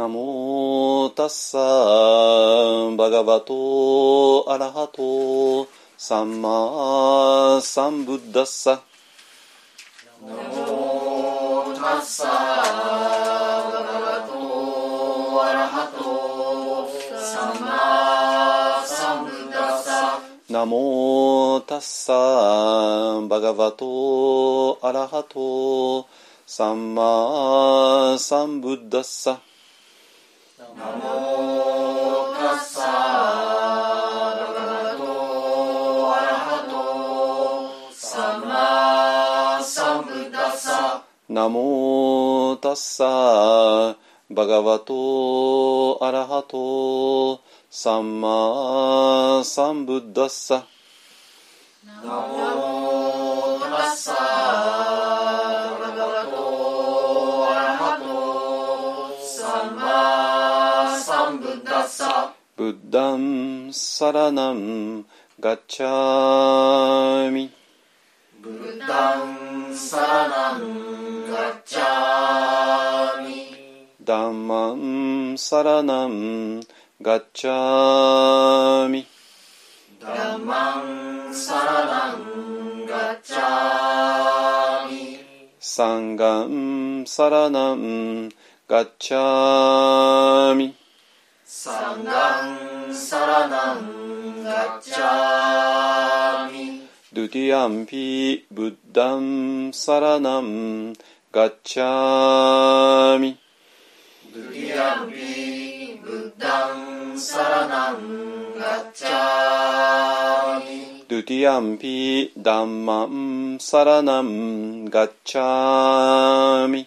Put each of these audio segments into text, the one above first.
ナモタッサーバガバトアラハトサンマサンブッダッサナモタッサーバガバトアラハトサンマサンブッダッサナモタッサーバガバトアラハトサンマサンブッダッサナモタッサーバガバトアラハトサンマサンブッダッサナモタッサ サブッダンサラナン。ガッチャミ。ブッダンサラナン。ガッチャミ。ダンマンサラナン。ガッチャミ。ダンマンサラナン。ガッチャミ。サンガンサラナン。ガッチャミサンサラナンガッチャミドゥティアンピブッダンサラナンガッチャミドゥティアンピダンマンサラナンガッダンサラナンガッチャミドゥティアンピダンマンサラナンガッチャミ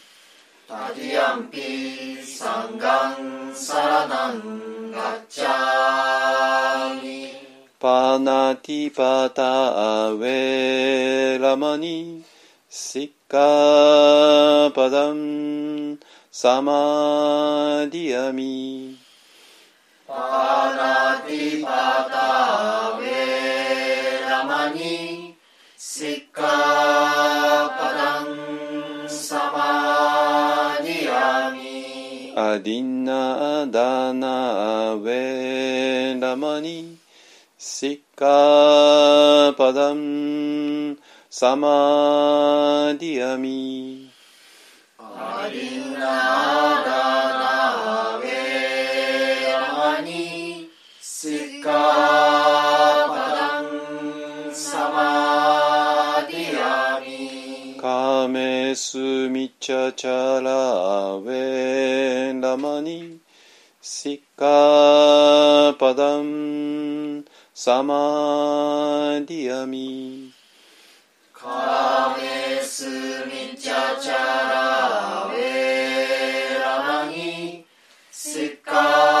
ンガッチャミタティアンミアディナダナウェラマニシッカパダンサマディアミアリナダナウェラマニシッカカメスミチャチャラウェラマニシッカパダンサマディアミカメスミチャチャラウェラマニシッカ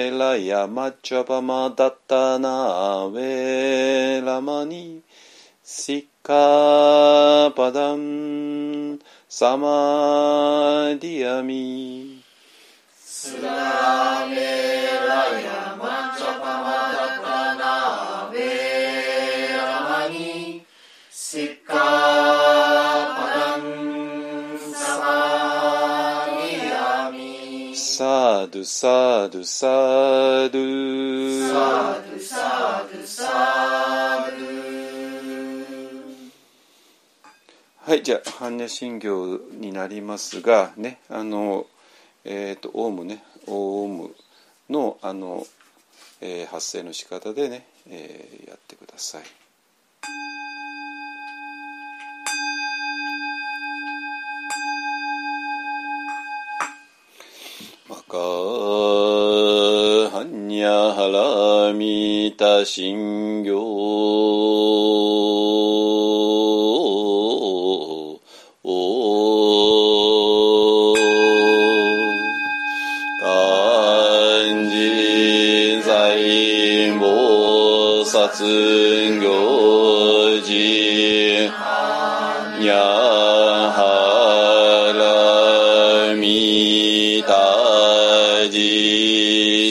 ラメラヤマッチャパマダッタナウェラマニシッカパダンサマディアミスラメラヤマチャパマタカナベラマニシッカサドゥサドゥサドゥサドゥサドゥサドゥはいじゃあ般若心経になりますがねあのえっ、とオウムねオウムのあの、えー発声の仕方でね、えーやってください。マカハンニャハラミタ心経漢字在菩薩行事にゃ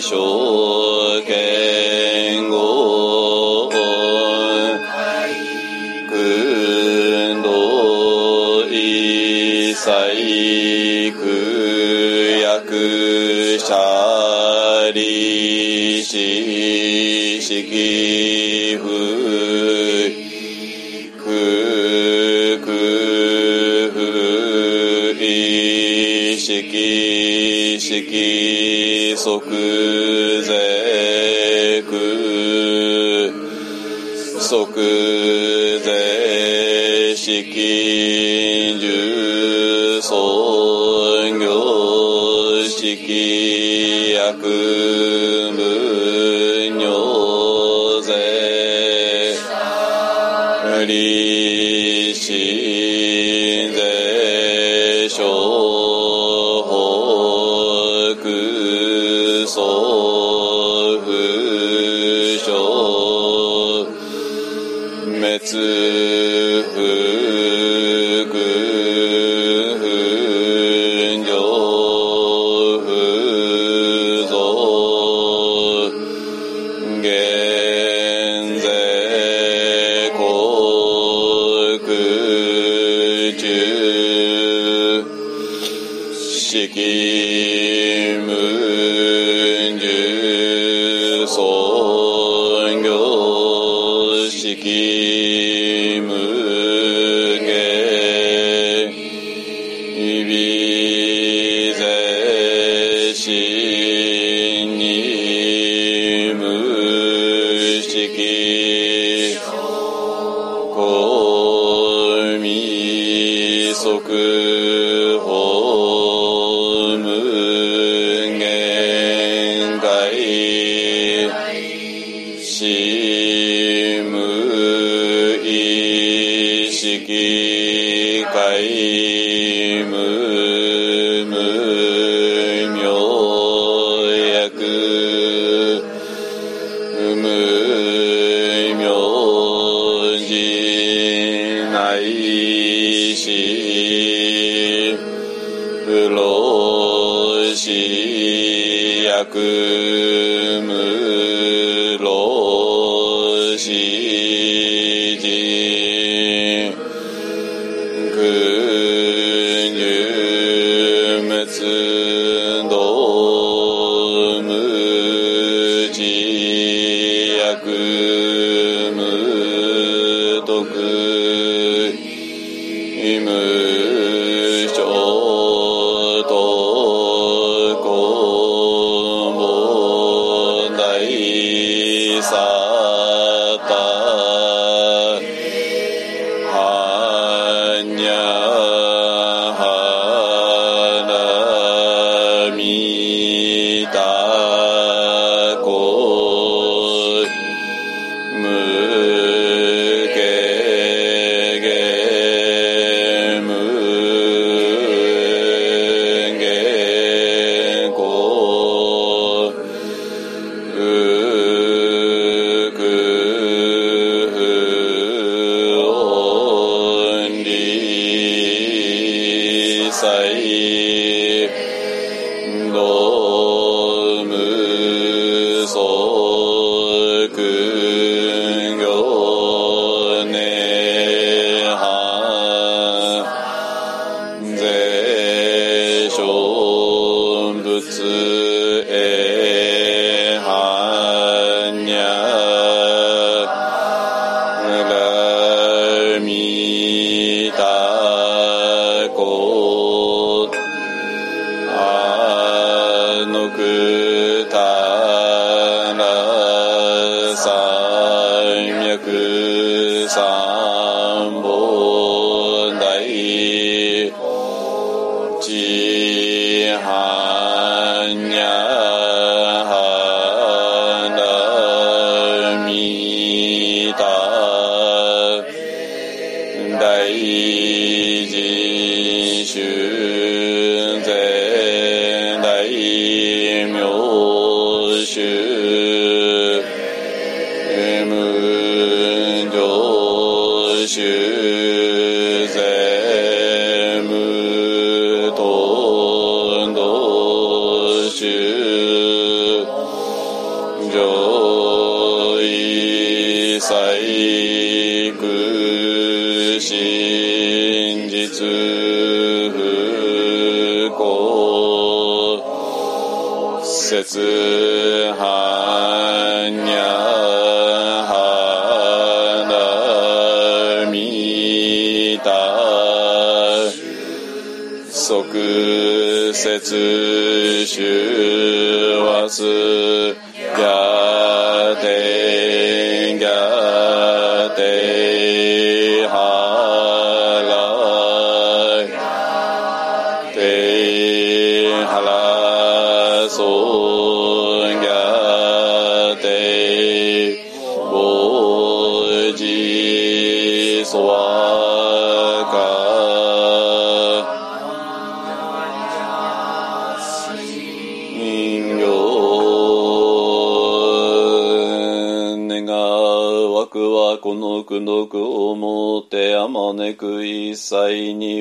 じしょけんごくんどいさいくつはにゃはなみた即節修和す。くの苦毒をもてあまねく一切に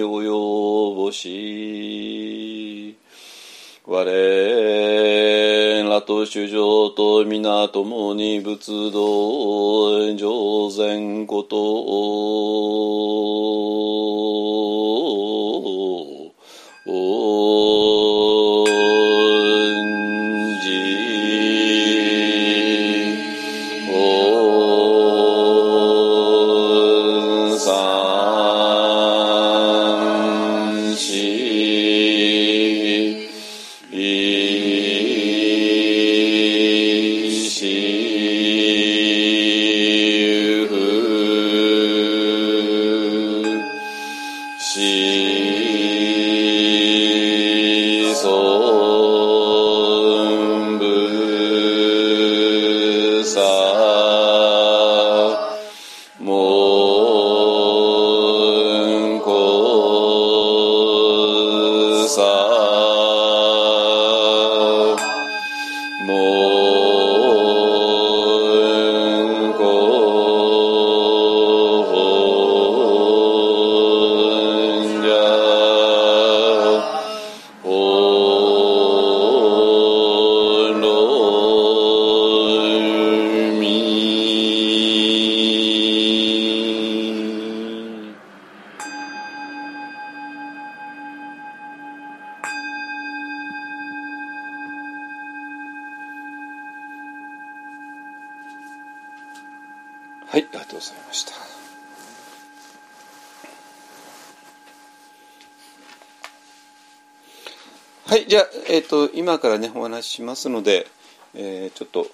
と、今からね、お話ししますので、えーちょっと、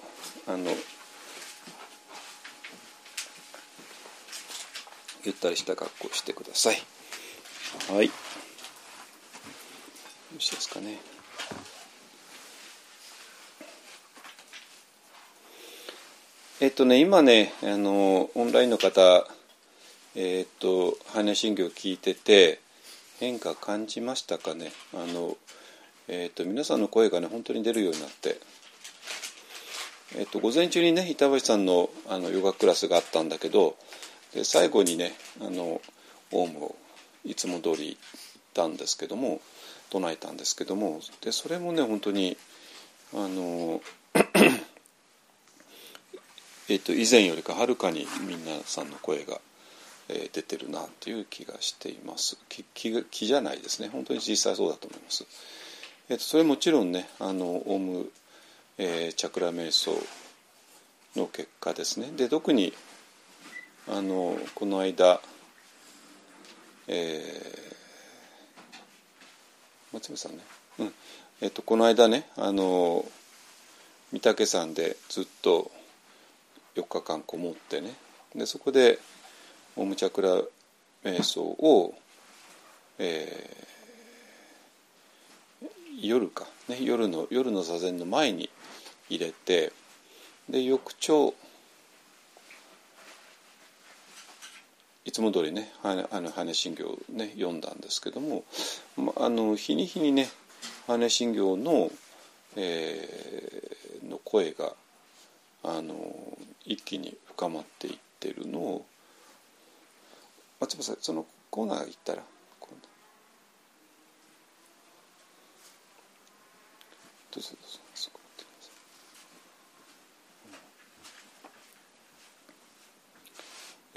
あの、ゆったりした格好をしてください。はい。よろしいですかね。えっとね、今ね、あの、オンラインの方、えっと、般若心経を聞いてて、変化感じましたかね？あの、えっと、皆さんの声がね、本当に出るようになって、えっと、午前中にね、板橋さんのあのヨガクラスがあったんだけど、で最後にね、あの、オウムをいつも通り行ったんですけども、唱えたんですけども、で、それもね、本当に、あの、えっと、以前よりかはるかに皆さんの声が、え出てるなという気がしています。気気気じゃないですね。本当に実際そうだと思います。えー、とそれもちろんねあのオウム、えー、チャクラ瞑想の結果ですね。で特にあのこの間、えー、松山さんね、うん。えー、とこの間ねあの御嶽山でずっと4日間こもってね。でそこでオウムチャクラ瞑想を、えー、夜か、ね、夜の夜の座禅の前に入れてで翌朝いつも通りね「あの羽信行」ね読んだんですけども、まあの日に日にね羽信行の、えー、の声があの一気に深まっていってるのを松本さんそのコーナー行ったらどうぞどうぞそこってくださ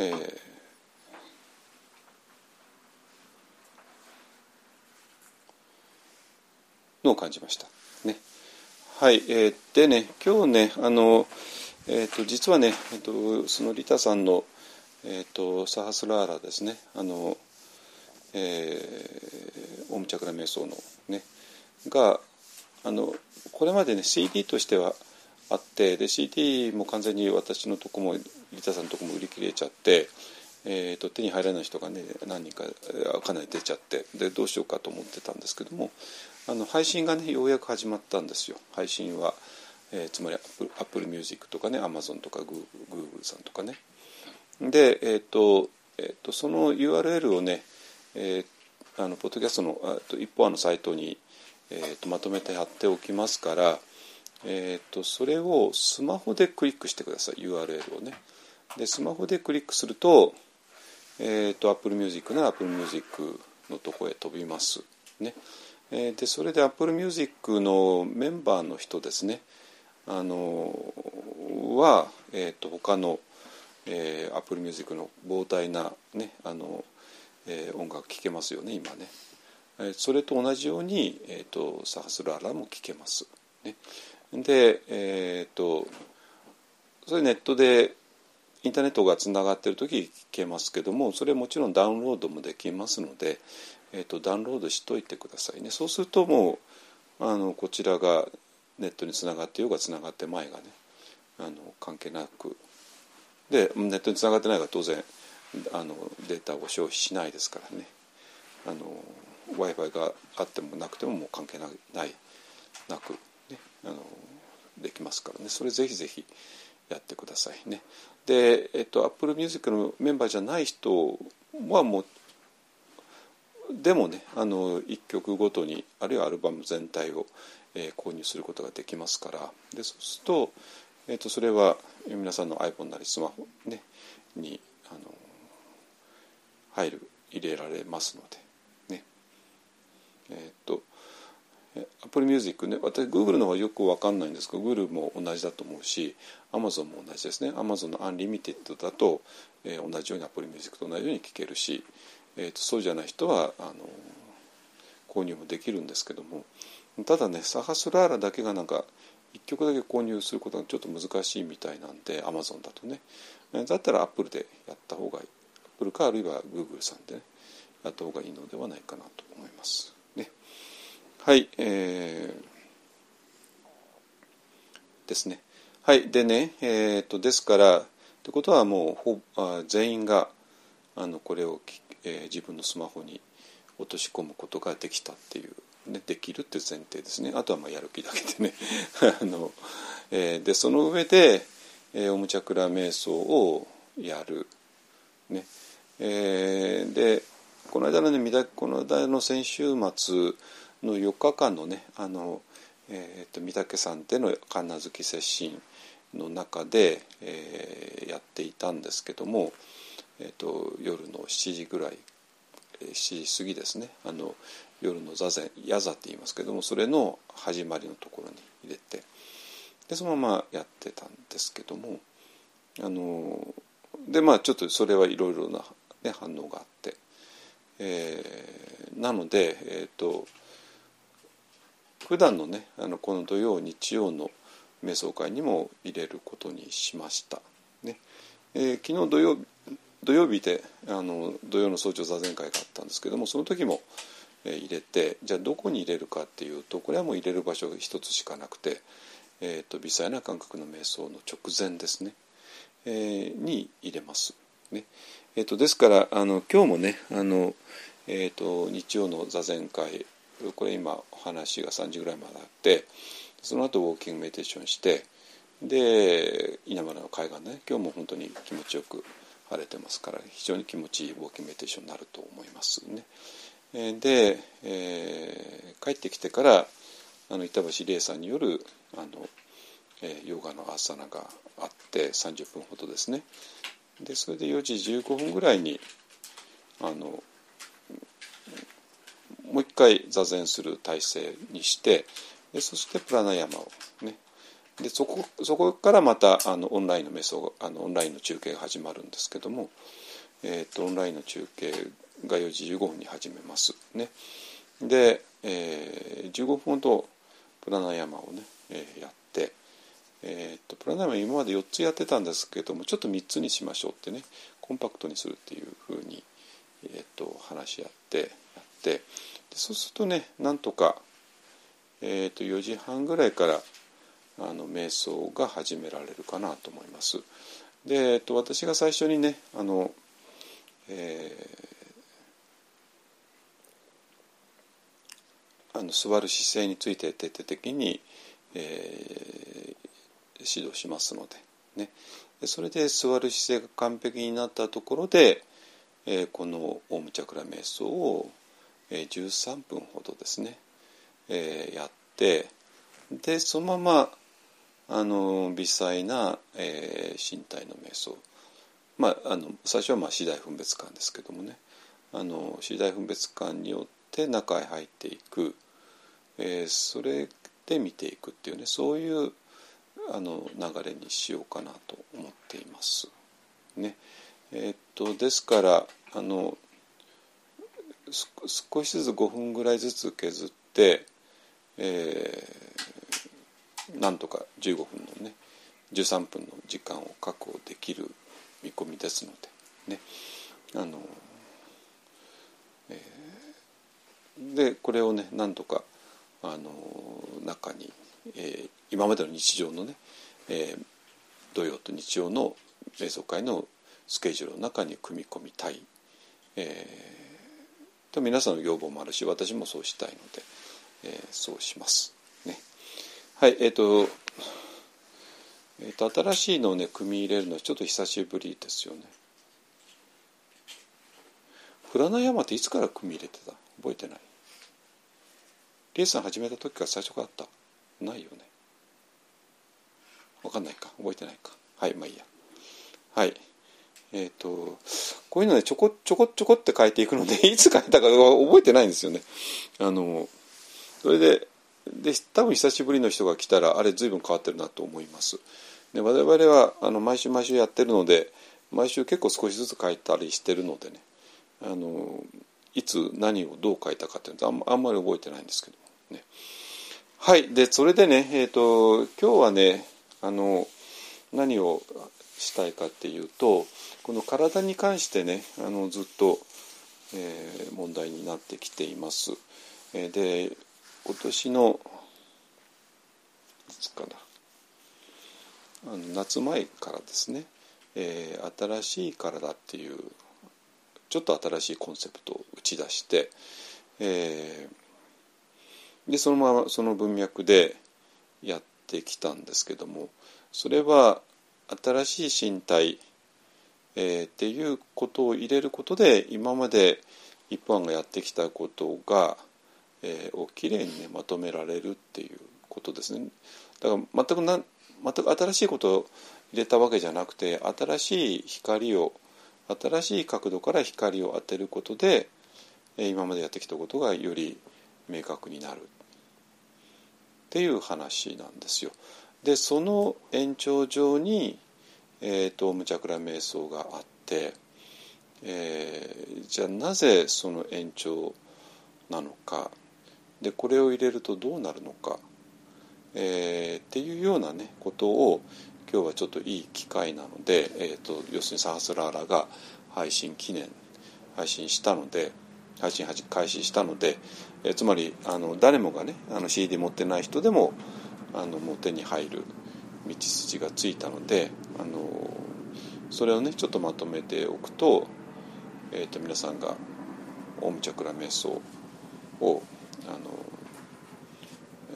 い、えー、のを感じましたねはい、えー、でね今日ねあのえーと、実はね、えーと、そのリタさんの、えーと、サハスラーラですねあの、えー、オムチャクラ瞑想のねがあのこれまでね CD としてはあってで CD も完全に私のとこもリタさんのとこも売り切れちゃって、えーと、手に入らない人がね何人かかなり出ちゃってでどうしようかと思ってたんですけどもあの配信がねようやく始まったんですよ配信は。えー、つまり Apple Music とかねアマゾンとかグーグルさんとかねで、えーとえーと、その URL をね、えー、あのポッドキャストの一方あのサイトに、えーと、まとめて貼っておきますから、えーと、それをスマホでクリックしてください URL をね。でスマホでクリックすると,、えー、と Apple Music なら Apple Music のとこへ飛びます。ね。えでそれで Apple Music のメンバーの人ですね。あのは、えーと、他の、えー、Apple Music の膨大な、ねあのえー、音楽聴けますよね今ね、それと同じように、えーと、サハスラーラも聴けます、ね、でえ、ー、とそれネットでインターネットがつながってる時聞けますけどもそれもちろんダウンロードもできますので、えーと、ダウンロードしといてくださいね。そうするともうあのこちらがネットにつながってようがつながって前がねあの関係なく。でネットにつながってないから当然あのデータを消費しないですからね。あの w i f i があってもなくてももう関係ないないなく、ね、あのできますからね。それぜひぜひやってくださいね。で、えっと、Apple Music のメンバーじゃない人はもうでもねあの1曲ごとにあるいはアルバム全体をえー、購入することができますから。でそうすると,、えーと、それは皆さんの iPhone なりスマホ、ね、にあの入る入れられますので。えっ、と Apple Music ね。私 Google の方はよく分かんないんですけど Google も同じだと思うし Amazon も同じですね。Amazon の Unlimited だと、えー、同じように Apple Music と同じように聴けるし、えーとそうじゃない人はあの購入もできるんですけども。ただねサハスラーラだけがなんか1曲だけ購入することがちょっと難しいみたいなんでアマゾンだとね。だったらアップルでやった方がいい。アップルかあるいはグーグルさんでねやった方がいいのではないかなと思います。はいえー、ですね。はいでねえー、っとですからってことはもうほあ全員があのこれを、えー、自分のスマホに落とし込むことができたっていうね、できるっていう前提ですね。あとはまあやる気だけでね。あの、えー、でその上で、えー、オムチャクラ瞑想をやる、ね。えー、でこの間のねこの間の先週末の4日間のねあの、えーと、御嶽山での神奈月接心の中で、えー、やっていたんですけども、えーと夜の7時ぐらい7時過ぎですね。あの夜の座禅矢座って言いますけどもそれの始まりのところに入れてでそのままやってたんですけどもあのでまあちょっとそれはいろいろな、ね、反応があって、えー、なので、えーと、普段のねあのこの土曜日曜の瞑想会にも入れることにしました。ねえー、昨日土曜土曜日であの土曜の早朝座禅会があったんですけどもその時も、えー、入れてじゃあどこに入れるかっていうとこれはもう入れる場所が一つしかなくて、えーと、微細な感覚の瞑想の直前ですね、えー、に入れます。ねえーと、ですからあの今日もねあの、えーと日曜の座禅会これ今お話が3時ぐらいまであってその後ウォーキングメディテーションしてで稲村の海岸ね今日も本当に気持ちよく晴れてますから非常に気持ちいいウォーキングメディテーションになると思いますね。で、えー、帰ってきてからあの板橋理恵さんによるあの、えー、ヨガのアーサナがあって30分ほどですね。でそれで4時15分ぐらいにあのもう一回座禅する体勢にしてでそしてプラナヤマをねでそこそこからまたあのオンラインの瞑想あのオンラインの中継が始まるんですけども、えーと、オンラインの中継が4時15分に始めますね。で、えー、15分ほどプラナヤマをね、えー、やって、えーと、プラナヤマ今まで4つやってたんですけどもちょっと3つにしましょうってねコンパクトにするっていうふうに、えーと話し合ってってそうするとねなんとか、えー、と4時半ぐらいからあの瞑想が始められるかなと思います。で、えっと、私が最初にねあの、えー、あの座る姿勢について徹底的に、えー、指導しますので,、ね、でそれで座る姿勢が完璧になったところで、えー、このオウムチャクラ瞑想をえー、13分ほどですね、えー、やってでそのままあの微細な、えー、身体の瞑想。まああの最初はまあ次第分別感ですけどもね。あの次第分別感によって中へ入っていく、えー、それで見ていくっていうね。そういうあの流れにしようかなと思っています。ね。えー、っとですからあの少しずつ5分ぐらいずつ削って、えー、なんとか15分のね13分の時間を確保できる見込みですのでね。あの、えー、でこれをねなんとかあの中に、えー、今までの日常のね、えー、土曜と日曜の瞑想会のスケジュールの中に組み込みたい、えーと皆さんの要望もあるし私もそうしたいので、えー、そうします。ね、はいえっ、ー、と,、えーと、新しいのをね組み入れるのはちょっと久しぶりですよね。プラナヤマっていつから組み入れてた？覚えてない？リエさん始めた時から最初からあった？ないよね。わかんないか。覚えてないか。はいまあいいや。はい。えっ、ー、とこういうのねちょこちょこちょこって書いていくので いつ書いたか覚えてないんですよね。あのそれでで多分久しぶりの人が来たらあれ随分変わってるなと思います。で我々はあの毎週毎週やってるので毎週結構少しずつ書いたりしてるのでねあのいつ何をどう書いたかっていうのあんまり覚えてないんですけどね。はいでそれでねえっ、ー、と今日はねあの何をしたいかっていうとこの体に関してねあのずっと、えー、問題になってきています。えー、で今年のいつかなあの夏前からですね、えー、新しい体っていうちょっと新しいコンセプトを打ち出して、えー、でそのままその文脈でやってきたんですけどもそれは新しい身体、えー、っていうことを入れることで今まで一般がやってきたことが、えー、をきれいにねまとめられるっていうことですね。だから全くな全く新しいことを入れたわけじゃなくて新しい光を新しい角度から光を当てることでえ今までやってきたことがより明確になるっていう話なんですよ。でその延長上に、えーと、無茶倉瞑想があって、えー、じゃあなぜその延長なのか、でこれを入れるとどうなるのか、えー、っていうようなねことを今日はちょっといい機会なので、えーと、要するにサハスラーラが配信記念配信したので配信開始したので、えー、つまりあの誰もがねあの CD 持ってない人でもあのもう手に入る道筋がついたのであのそれをねちょっとまとめておくと,、えーと、皆さんがオウムチャクラ瞑想をあの、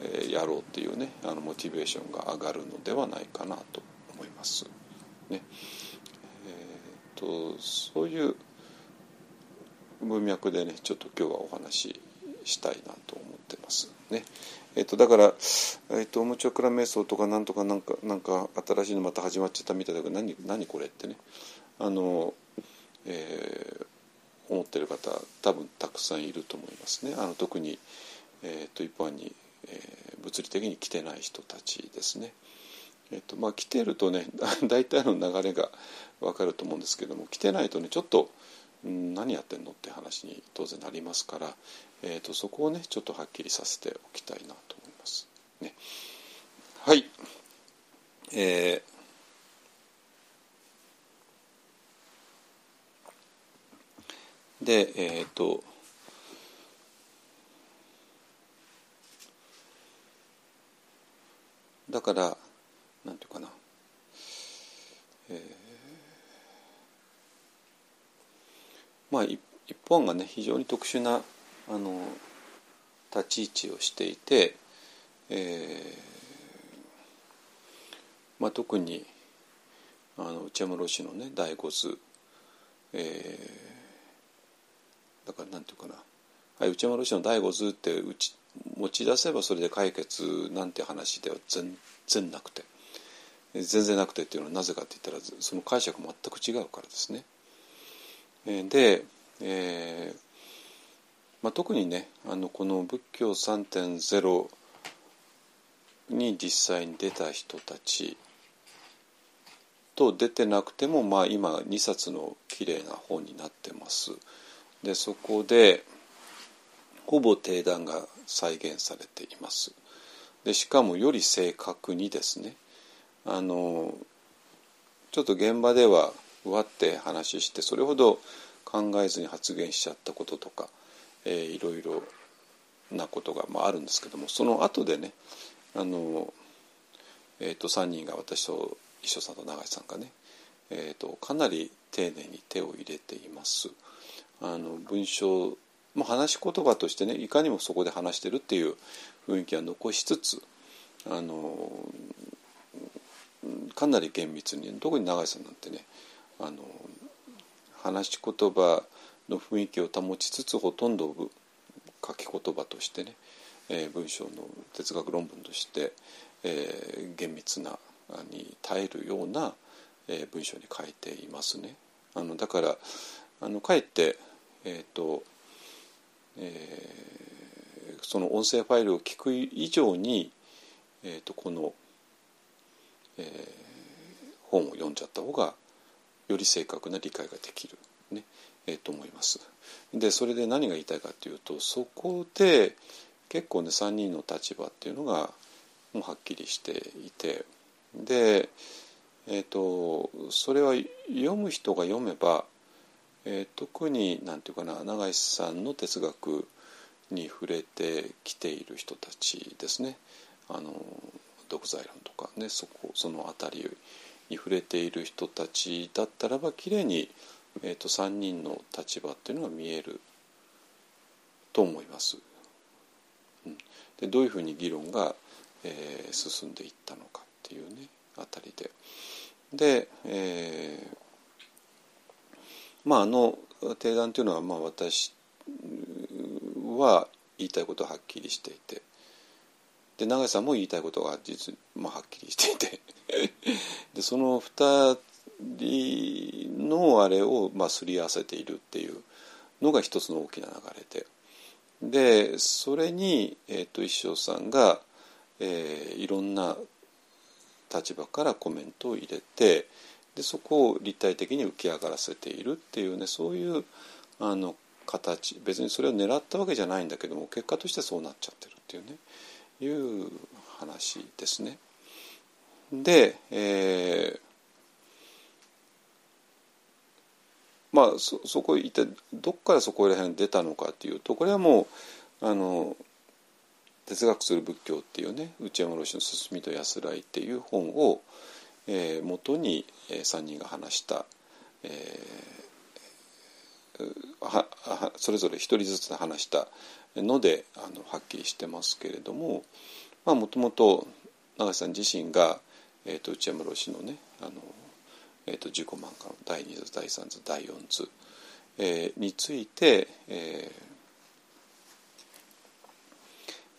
えー、やろうっていうねあのモチベーションが上がるのではないかなと思います。ねえー、とそういう文脈でねちょっと今日はお話ししたいなと思ってますね。えっと、だから、えっと、オムチョクラ瞑想とかなんとかなんかなんか新しいのまた始まっちゃったみたいだけど何何これってねあの、えー、思ってる方多分たくさんいると思いますねあの特に、え、っと一般に、えー、物理的に来てない人たちですね。えっとまあ、来てるとね 大体の流れが分かると思うんですけども来てないとねちょっと何やってんのって話に当然なりますから、えーと、そこをねちょっとはっきりさせておきたいなと思います。ね、はい、えー、でえっ、ー、とだからなんていうかな、えーまあ、一本がね非常に特殊なあの立ち位置をしていて、えーまあ、特にあの内山老師のね第五図、えー、だからなんていうかな、はい、内山老師の第五図ってうち持ち出せばそれで解決なんて話では全然なくて全然なくてっていうのはなぜかって言ったらその解釈全く違うからですね。で、えーまあ、特にねあのこの仏教3.0に実際に出た人たちと出てなくても、まあ、今2冊の綺麗な本になってます。でそこでほぼ定談が再現されています。でしかもより正確にですねあのちょっと現場ではわって話してそれほど考えずに発言しちゃったこととか、えー、いろいろなことが、まあ、あるんですけどもその後でねあの、えーと、3人が私と一緒さんと永井さんがね、えーと、かなり丁寧に手を入れています。あの文章も話し言葉としてねいかにもそこで話してるっていう雰囲気は残しつつあのかなり厳密に特に永井さんなんてねあの話し言葉の雰囲気を保ちつつほとんど書き言葉としてね、えー、文章の哲学論文として、えー、厳密なに耐えるような、えー、文章に書いていますね。あのだからあのかえって、えーとえー、その音声ファイルを聞く以上に、えーと、この、えー、本を読んじゃった方がより正確な理解ができる、ねえー、と思います。でそれで何が言いたいかというとそこで結構ね3人の立場っていうのがもうはっきりしていてで、えーと、それは読む人が読めば、えー、特に何て言うかな永井さんの哲学に触れてきている人たちですね。あの独裁論とかねそこその辺りに触れている人たちだったらばきれいに、えーと、3人の立場っていうのが見えると思います。うん、でどういうふうに議論が、えー、進んでいったのかっていうねあたりで。で、えー、まああの提談というのは、まあ、私は言いたいことははっきりしていてで永井さんも言いたいことが実、まあ、はっきりしていて。でその2人のあれを、まあ、すり合わせているっていうのが一つの大きな流れで。でそれに、えーと、一生さんが、えー、いろんな立場からコメントを入れてでそこを立体的に浮き上がらせているっていうねそういうあの形別にそれを狙ったわけじゃないんだけども結果としてそうなっちゃってるっていうね。いう話ですね。で、えー、まあそそこ一体どっからそこら辺出たのかっていうとこれはもうあの哲学する仏教っていうね内山老師の「進みと安らい」っていう本を、えー、元に、えー、3人が話した、えー、それぞれ一人ずつ話したのであのはっきりしてますけれどももともと永井さん自身が、えーと、内山老師のねあの、えーと、自己満開の第2図第3図第4図、えー、について、えー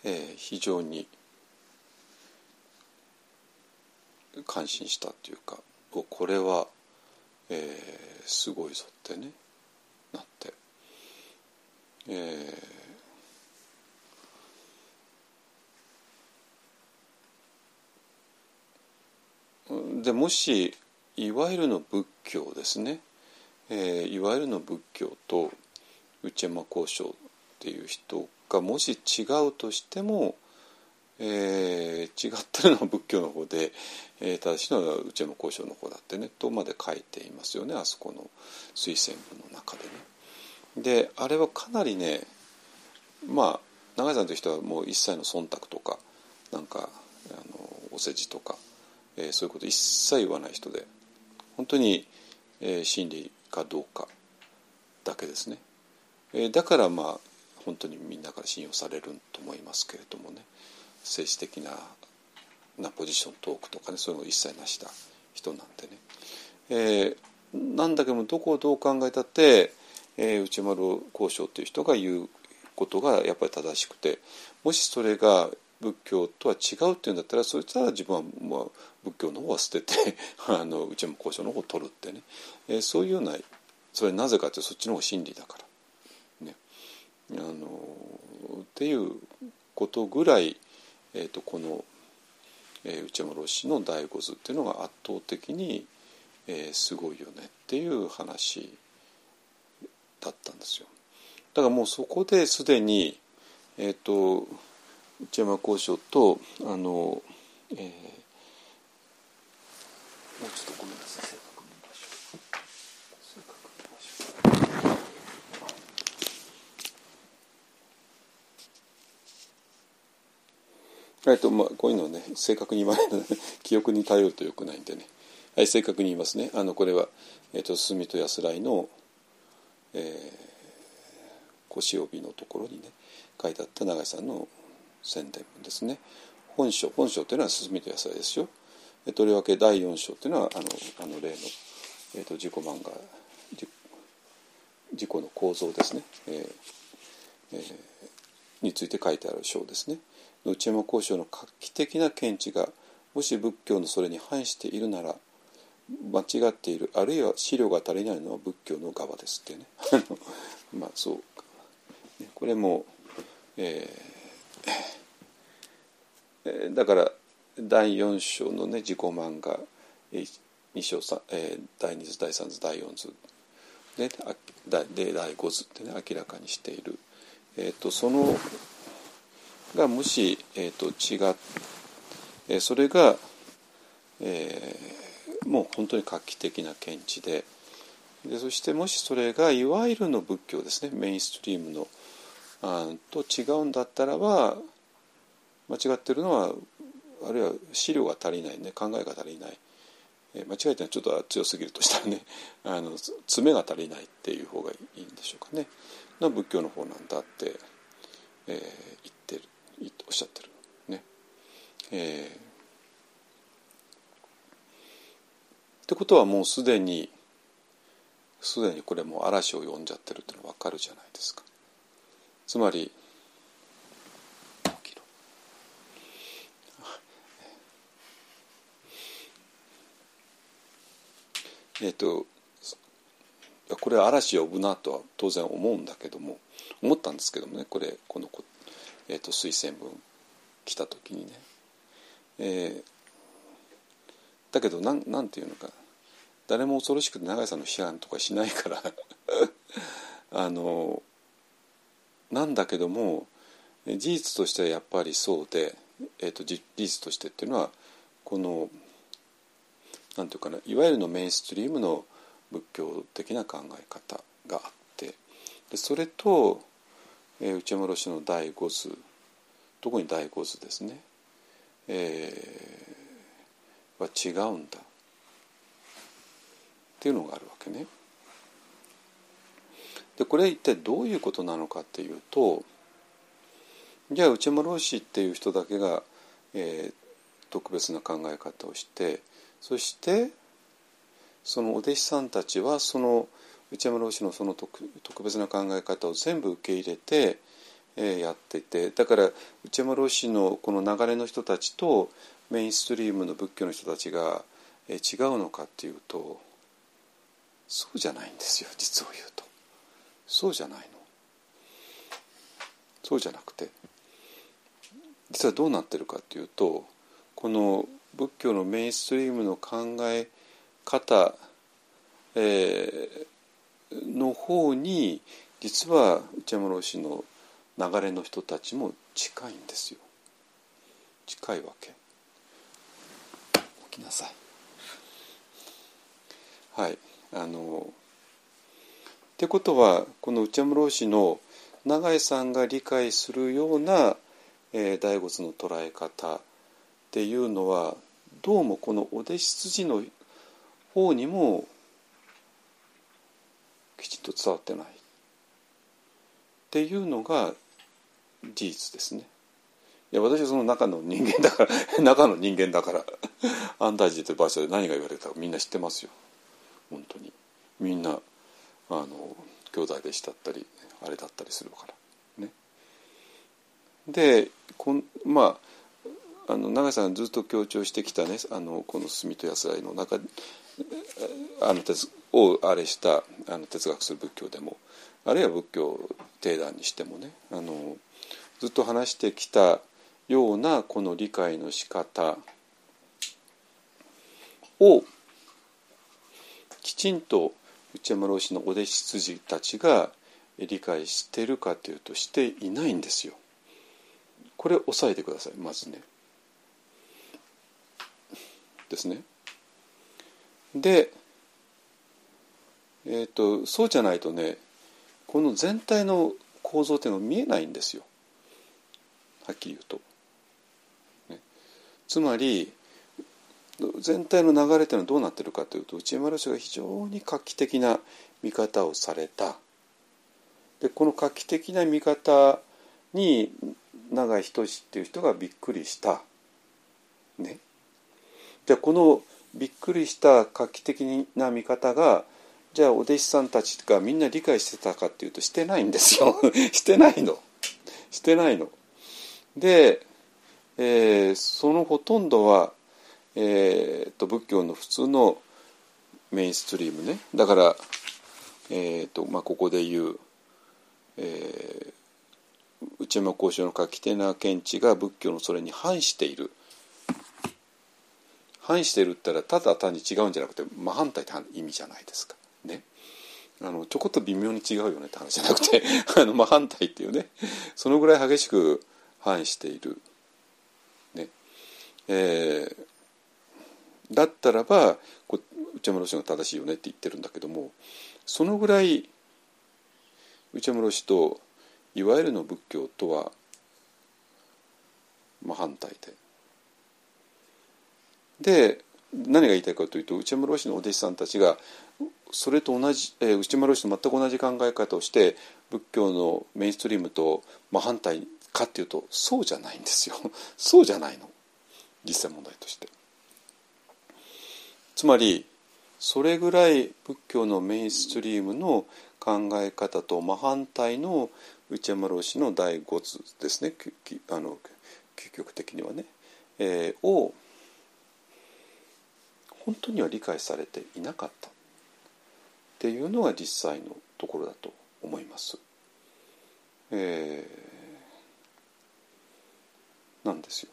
えー、非常に感心したというかこれは、えー、すごいぞってねなって、えー、でもしいわゆるの仏教ですね、えー、いわゆるの仏教と内山交渉っていう人がもし違うとしても、えー、違ってるのは仏教の方で、えー、正しいのは内山交渉の方だってねとまで書いていますよねあそこの推薦文の中でね。であれはかなりねまあ永井さんという人はもう一切の忖度とかなんかあのお世辞とか、えー、そういうこと一切言わない人で本当に、えー、真理かどうかだけですね。えー、だからまあ本当にみんなから信用されると思いますけれどもね政治的ななポジショントークとかねそういうのを一切なした人なんでね、えー、なんだけどもどこをどう考えたって、えー、内丸交渉っていう人が言うことがやっぱり正しくてもしそれが仏教とは違うっていうんだったらそしたら自分は、まあ、仏教の方は捨てて あの内山交渉の方を取るってね、えー、そういうようなそれなぜかってそっちの方が真理だから。あのっていうことぐらい、えーと、この、えー、内山老師の第五図っていうのが圧倒的に、えー、すごいよねっていう話だったんですよ。だからもうそこですでに、えーと、内山交渉とあの、えー、もうちょっとごめんなさい。えっとまあ、こういうのをね正確に言わないと、ね、記憶に頼るとよくないんでね、はい、正確に言いますね。あのこれは、えっと、進みと安らいの、えー、腰帯のところにね書いてあった永井さんの宣伝文ですね。本書本書っていうのは進みと安らいですよ。とりわけ第4章っていうのはあのあの例の、えーと、自己漫画自己の構造ですね、えーえー、について書いてある章ですね。内山交渉の画期的な見地がもし仏教のそれに反しているなら間違っているあるいは資料が足りないのは仏教の側ですってね。まあそうこれも、えー、だから第4章のね自己漫画2章えー、第2図第3図第4図。でで第5図ってね明らかにしている、えーとそのがもし、えーと、違っ、えー、それが、えー、もう本当に画期的な見地で。でそしてもしそれがいわゆるの仏教ですね。メインストリームのあと違うんだったらば間違ってるのはあるいは資料が足りないね。考えが足りない、えー、間違えてはちょっと強すぎるとしたらね あの詰めが足りないっていう方がいいんでしょうかね。の仏教の方なんだって、えー、言っおっしゃってるね。えー、ってことはもうすでにすでにこれもう嵐を呼んじゃってるってのは分かるじゃないですか。つまり えっ、とこれ嵐呼ぶなとは当然思うんだけども思ったんですけどもねこれこのこえーと、推薦文来た時にね、えー、だけどなんなんていうのか。誰も恐ろしくて永井さんの批判とかしないから。あのなんだけども事実としてはやっぱりそうで、えーと、事実としてっていうのはこのなんていうかないわゆるのメインストリームの仏教的な考え方があって。でそれと、えー、内山ロシの第五図。特に第五図ですね、えー、は違うんだ。っていうのがあるわけね。でこれ一体どういうことなのかっていうとじゃあ内丸氏っていう人だけが、えー、特別な考え方をしてそしてそのお弟子さんたちはその内山老師のその特別な考え方を全部受け入れて、えー、やっててだから内山老師のこの流れの人たちとメインストリームの仏教の人たちが、えー、違うのかっていうとそうじゃないんですよ実を言うと。そうじゃないの。そうじゃなくて実はどうなってるかっていうとこの仏教のメインストリームの考え方、えー、の方に実は内山老師の流れの人たちも近いんですよ。近いわけ。起きなさい。はい。あのってことはこの内山老師の永井さんが理解するような、えー、大仏の捉え方っていうのはどうもこのお弟子筋の方にもきちんと伝わってないっていうのが事実ですね。いや私はその中の人間だから 中の人間だから安泰寺という場所で何が言われたかみんな知ってますよ本当にみんなあの兄弟弟子だったりあれだったりするからね。でこんまああの永井さんずっと強調してきたねあのこの「住と安らい」の中あの哲をあれしたあの哲学する仏教でもあるいは仏教定談にしてもねあのずっと話してきたようなこの理解の仕方をきちんと内山老師のお弟子筋たちが理解してるかというとしていないんですよ。これ押さえてくださいまずね。ですね。で、えーと、そうじゃないとねこの全体の構造っていうのは見えないんですよはっきり言うと。ね、つまり全体の流れというのはどうなってるかというと内山氏が非常に画期的な見方をされたでこの画期的な見方に永井仁っていう人がびっくりした。ね、でこのびっくりした画期的な見方がじゃあお弟子さんたちがみんな理解してたかっていうとしてないんですよ してないのしてないの。で、えー、そのほとんどはえーと、仏教の普通のメインストリームねだから、えーとまあ、ここで言う、えー、内山交渉の画期的な見地が仏教のそれに反している反しているって言ったらただ単に違うんじゃなくて真反対って意味じゃないですか。ね。あのちょこっと微妙に違うよねって話じゃなくて あの真反対っていうねそのぐらい激しく反している。ねえーだったらばこ内山老師が正しいよねって言ってるんだけどもそのぐらい内山老師といわゆるの仏教とはまあ反対で。で何が言いたいかというと内山老師のお弟子さんたちがそれと同じ、えー、内山老師と全く同じ考え方をして仏教のメインストリームと真反対かっていうとそうじゃないんですよ。そうじゃないの。実際問題として。つまりそれぐらい仏教のメインストリームの考え方と真反対の内山老師の第五図ですね。あの究極的にはね、えー、を本当には理解されていなかった。っていうのが実際のところだと思います。えー、なんですよ。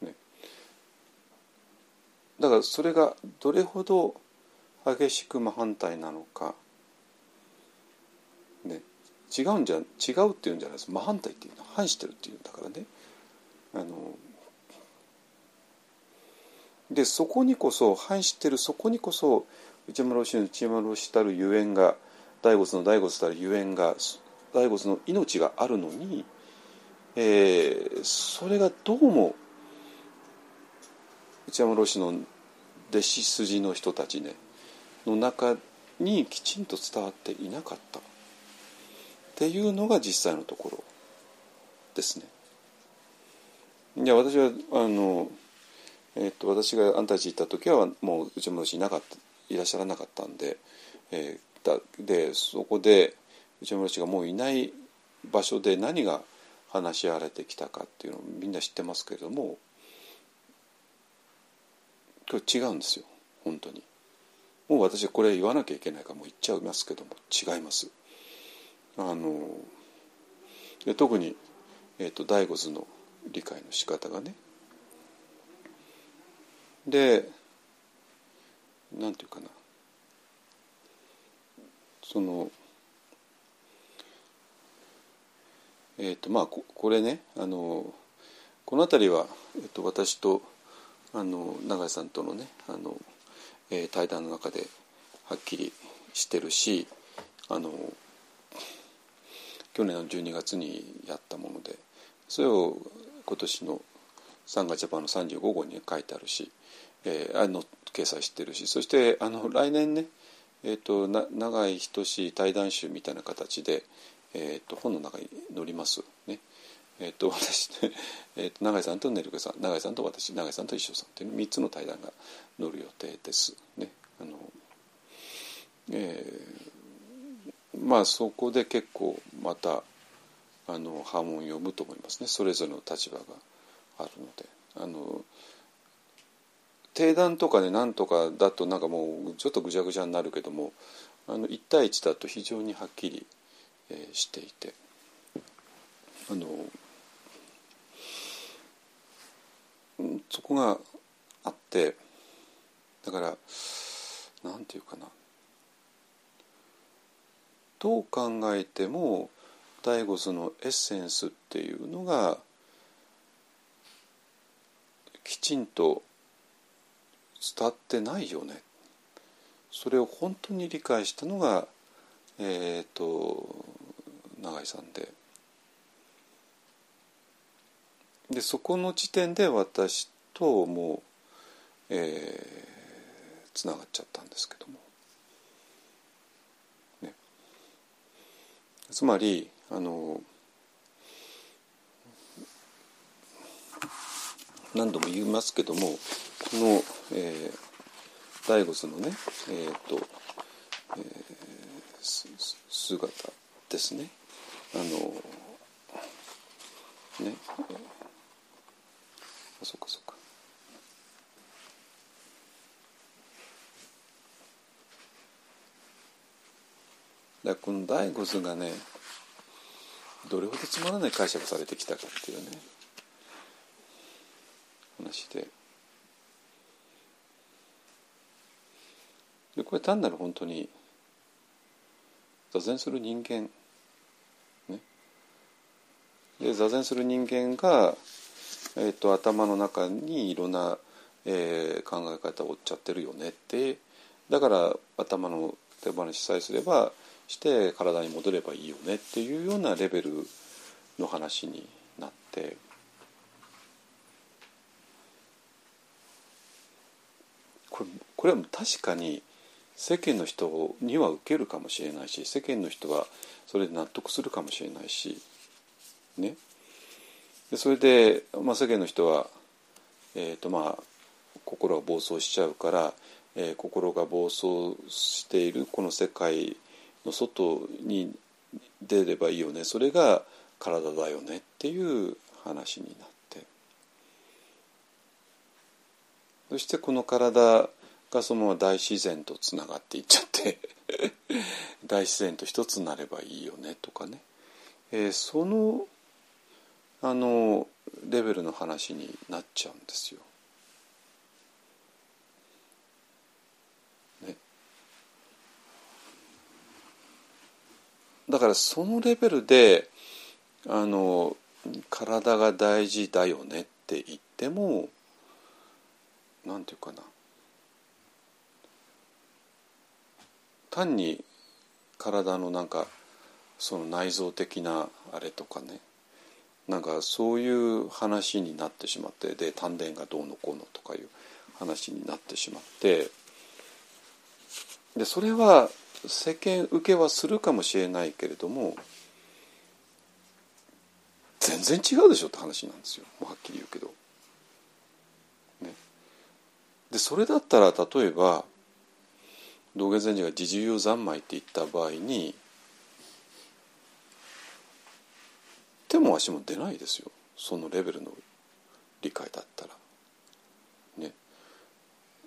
ね。だからそれがどれほど激しく真反対なのか。ね。違うんじゃ違うっていうんじゃないです。真反対っていうの反してるっていうんだからね。あのでそこにこそ反してるそこにこそ内村氏の内村氏たるゆえんが大仏の大仏たるゆえんが大仏の命があるのに、えー、それがどうも内山老師の弟子筋の人たちねの中にきちんと伝わっていなかったっていうのが実際のところですね。いや私はあの、えー、と私があんたたち行った時はもう内村老師いなかいらっしゃらなかったんで、えー、だでそこで内村氏がもういない場所で何が話し合われてきたかっていうのをみんな知ってますけれどもこれ違うんですよ本当に。もう私はこれ言わなきゃいけないからもう言っちゃいますけども違います。あので特に、えーと、と醍醐図の理解の仕方がねでなんていうかな。そのえっ、ー、とまあここれねあのこの辺りは、えーと、私とあの永井さんとのねあの、えー、対談の中ではっきりしてるしあの去年の12月にやったものでそれを今年の3月ジャパンの35号に書いてあるし、えー、あの掲載してるしそしてあの来年ね、えーと、な長井仁対談集みたいな形で、えーと、本の中に載りますね。えーと、私、えーと、永井さんとねるけさん永井さんと私永井さんと一緒さんという3つの対談が載る予定です。ねあのえー、まあそこで結構またあの波紋を読むと思いますねそれぞれの立場があるので。あの定談とかねなんとかだとなんかもうちょっとぐちゃぐちゃになるけどもあの1対1だと非常にはっきり、えー、していて。あのそこがあってだからなんていうかな。どう考えても醍醐図のエッセンスっていうのがきちんと伝ってないよね。それを本当に理解したのがえっ、と永井さんで。でそこの時点で私ともう、えー、つながっちゃったんですけども、ね、つまりあの何度も言いますけどもの、えー、醍醐のねえっ、ー、と、えー、姿ですね。あのね。あそっかそっか。だこの醍醐図がねどれほどつまらない解釈されてきたかっていうね。話で。でこれ単なる本当に座禅する人間ね。で座禅する人間が、えーと、頭の中にいろんな、えー、考え方を追っちゃってるよねってだから頭の手放しさえすればして体に戻ればいいよねっていうようなレベルの話になって。これこれは確かに世間の人には受けるかもしれないし世間の人はそれで納得するかもしれないしね。でそれで、まあ、世間の人は、えーとまあ、心が暴走しちゃうから、えー、心が暴走しているこの世界の外に出ればいいよね。それが体だよねっていう話になって。そしてこの体がそのまま大自然とつながっていっちゃって 大自然と一つになればいいよねとかね、えー、そのあのレベルの話になっちゃうんですよ。ね、だからそのレベルであの体が大事だよねって言ってもなんていうかな。単に体のなんかその内臓的なあれとかねなんかそういう話になってしまってで丹田がどうのこうのとかいう話になってしまってでそれは世間受けはするかもしれないけれども全然違うでしょって話なんですよはっきり言うけど。ね、でそれだったら例えば道元禅師が「自重有三昧」って言った場合に手も足も出ないですよそのレベルの理解だったら。ね、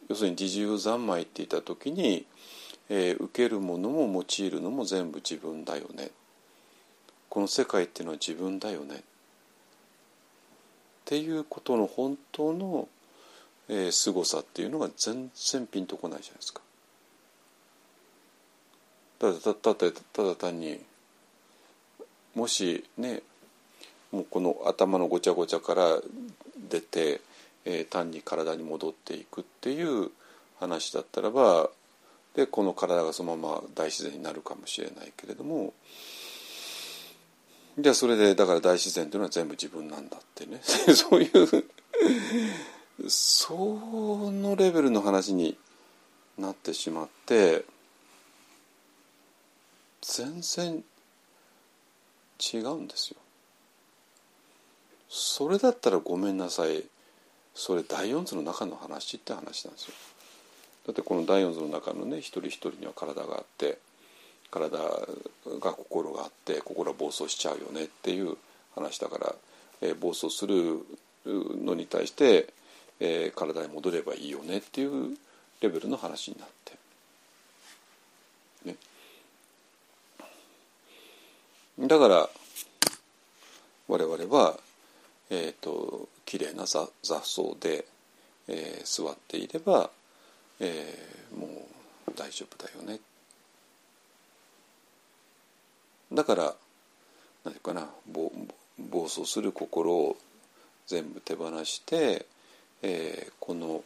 要するに自重三昧って言った時に、えー、受けるものも用いるのも全部自分だよねこの世界っていうのは自分だよねっていうことの本当の、えー、凄さっていうのが全然ピンとこないじゃないですか。ただただただ単にもしねもうこの頭のごちゃごちゃから出て、えー、単に体に戻っていくっていう話だったらばでこの体がそのまま大自然になるかもしれないけれどもじゃあそれでだから大自然というのは全部自分なんだってね。そういうそのレベルの話になってしまって全然違うんですよ。それだったらごめんなさいそれ第四図の中の話って話なんですよ。だってこの第四図の中のね一人一人には体があって体が心があって心は暴走しちゃうよねっていう話だから、えー、暴走するのに対して、えー、体に戻ればいいよねっていうレベルの話になって。だから我々は、えーと、きれいな雑草で、えー、座っていれば、えー、もう大丈夫だよね。だから何て言うかな暴走する心を全部手放して、えー、この、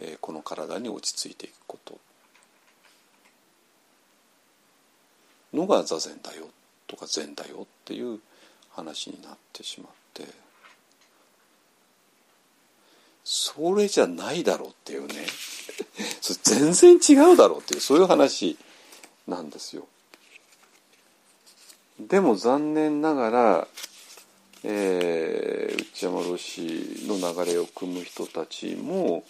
えー、この体に落ち着いていくこと。のが座禅だよとか禅だよっていう話になってしまってそれじゃないだろうっていうね それ全然違うだろうっていうそういう話なんですよ。でも残念ながら、えー、内山ロ氏の流れを組む人たちも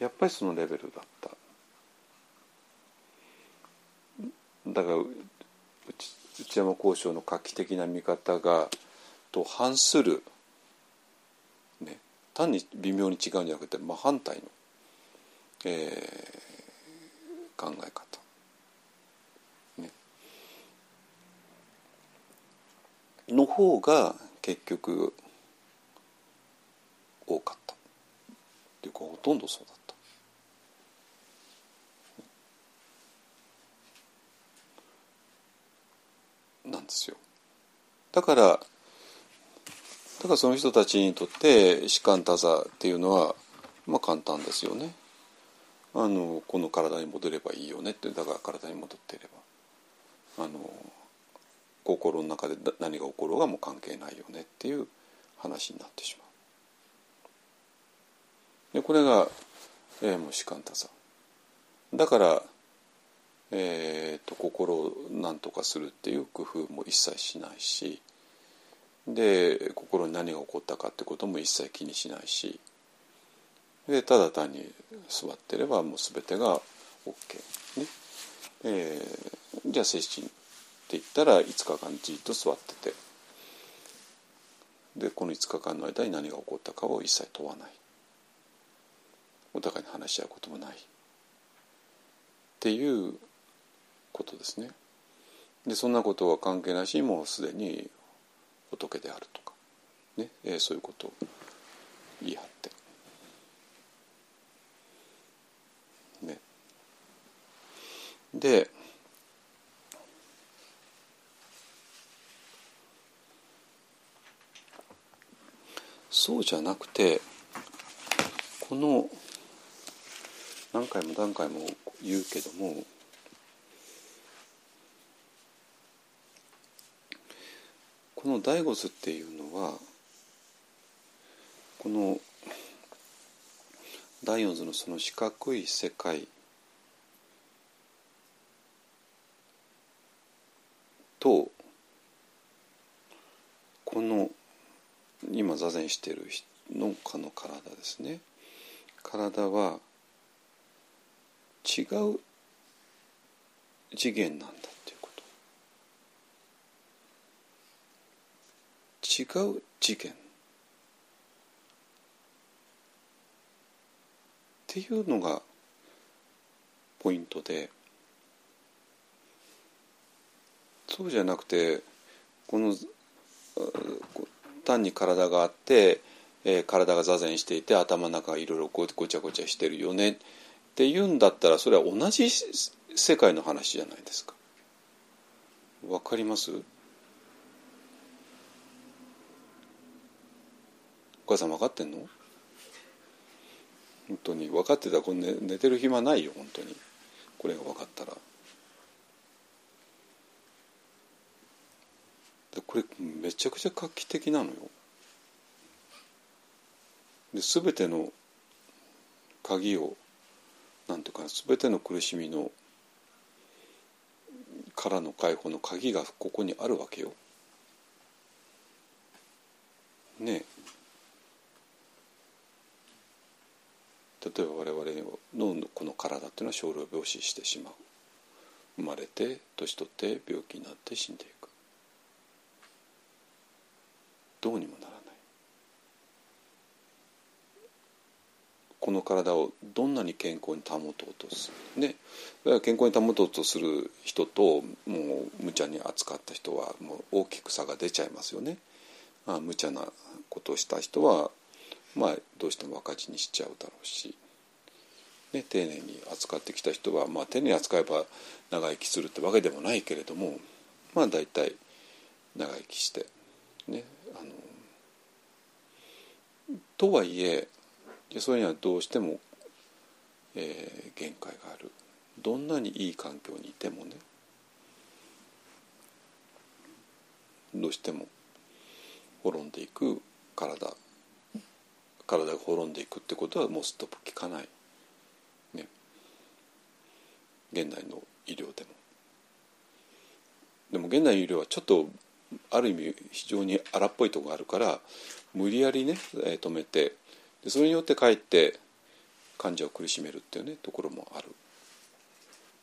やっぱりそのレベルだった。だから内山交渉の画期的な見方がと反する、ね、単に微妙に違うんじゃなくて真反対の、えー、考え方。ね、の方が結局多かった。っていうかほとんどそうだった。なんですよ。だからだからその人たちにとって士官多座っていうのはまあ簡単ですよね。あのこの体に戻ればいいよねってだから体に戻っていればあの心の中で何が起ころうがもう関係ないよねっていう話になってしまう。でこれが、えー、もう士官多座。だからえーと、心を何とかするっていう工夫も一切しないしで心に何が起こったかってことも一切気にしないしでただ単に座ってればもう全てが OK、ね。えー、じゃあ接心って言ったら5日間じっと座ってて。でこの5日間の間に何が起こったかを一切問わない。お互いに話し合うこともない。っていうことですね。でそんなことは関係なしもうすでに仏であるとか、ねえ、そういうことを言い張って。ね、でそうじゃなくてこの何回も何回も言うけどもこの大仏っていうのはこの第四図のその四角い世界とこの今座禅している農家の体ですね。体は違う次元なんだっていうこと違う次元っていうのがポイントでそうじゃなくてこの単に体があって、えー、体が座禅していて頭の中がいろいろごちゃごちゃしてるよねっていうんだったらそれは同じ世界の話じゃないですか。わかります？お母さん分かってんの？本当に分かってたらこれ寝寝てる暇ないよ本当にこれが分かったら。これめちゃくちゃ画期的なのよ。で全ての鍵をなんていうか全ての苦しみのからの解放の鍵がここにあるわけよ。ねえ例えば我々のこの体っていうのは少量病死してしまう。生まれて年取って病気になって死んでいく。どうにもならない。この体をどんなに健康に保とうとする。ね。健康に保とうとする人ともう無茶に扱った人はもう大きく差が出ちゃいますよね。あ無茶なことをした人はまあどうしても赤字にしちゃうだろうし、ね、丁寧に扱ってきた人は、まあ、丁寧に扱えば長生きするってわけでもないけれどもまあ大体長生きしてねあのとはいえそれにはどうしても、えー、限界がある。どんなにいい環境にいてもねどうしても滅んでいく体。体が滅んでいくってことはもうストップ効かない、ね、現代の医療でも。でも現代の医療はちょっとある意味非常に荒っぽいとこがあるから無理やりね止めてでそれによってかえって患者を苦しめるっていうねところもある。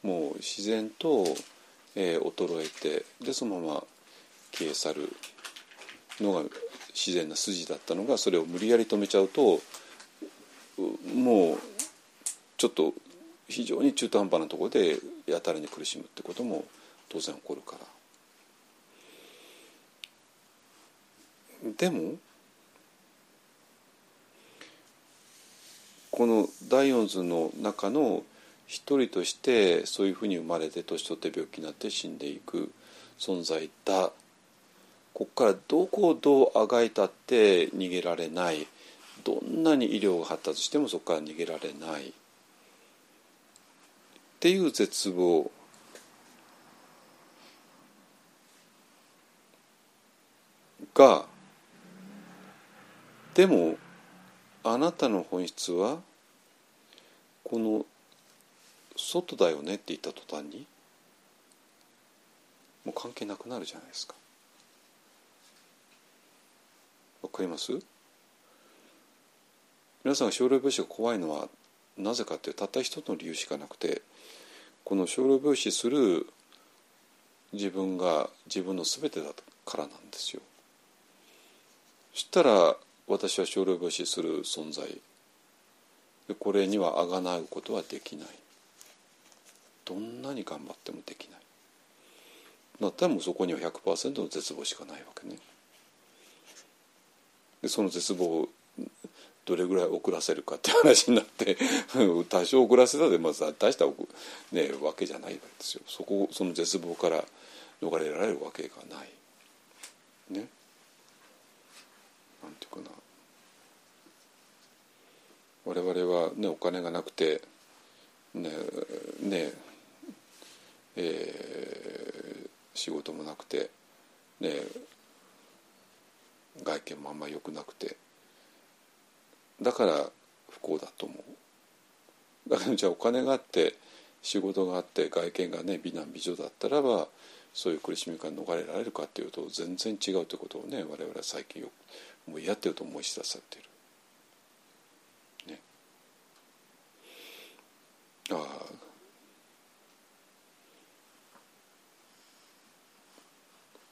もう自然と、えー、衰えてでそのまま消え去るのが自然な筋だったのがそれを無理やり止めちゃうともうちょっと非常に中途半端なところでやたらに苦しむってことも当然起こるから。でもこの第四図の中の一人としてそういうふうに生まれて年取って病気になって死んでいく存在だここからどこをどうあがいたって逃げられない。どんなに医療が発達してもそこから逃げられない。っていう絶望。がでもあなたの本質はこの外だよねって言った途端にもう関係なくなるじゃないですか。わかります？皆さんが少量病死が怖いのはなぜかっていうたった一つの理由しかなくてこの少量病死する自分が自分の全てだからなんですよ。そしたら私は少量病死する存在これにはあがなうことはできないどんなに頑張ってもできないだったらもうそこには100%の絶望しかないわけね。でその絶望をどれぐらい遅らせるかって話になって 多少遅らせたでまず大した、ね、わけじゃないわけですよそこその絶望から逃れられるわけがない。ね。なんていうかな我々は、ね、お金がなくてねねえー仕事もなくて、ね、外見もあんまり良くなくて。だから不幸だと思う。だけどじゃあお金があって仕事があって外見がね美男美女だったらばそういう苦しみから逃れられるかっていうと全然違うということをね我々は最近よくもう嫌ってると思い知らされている。ね、ああ。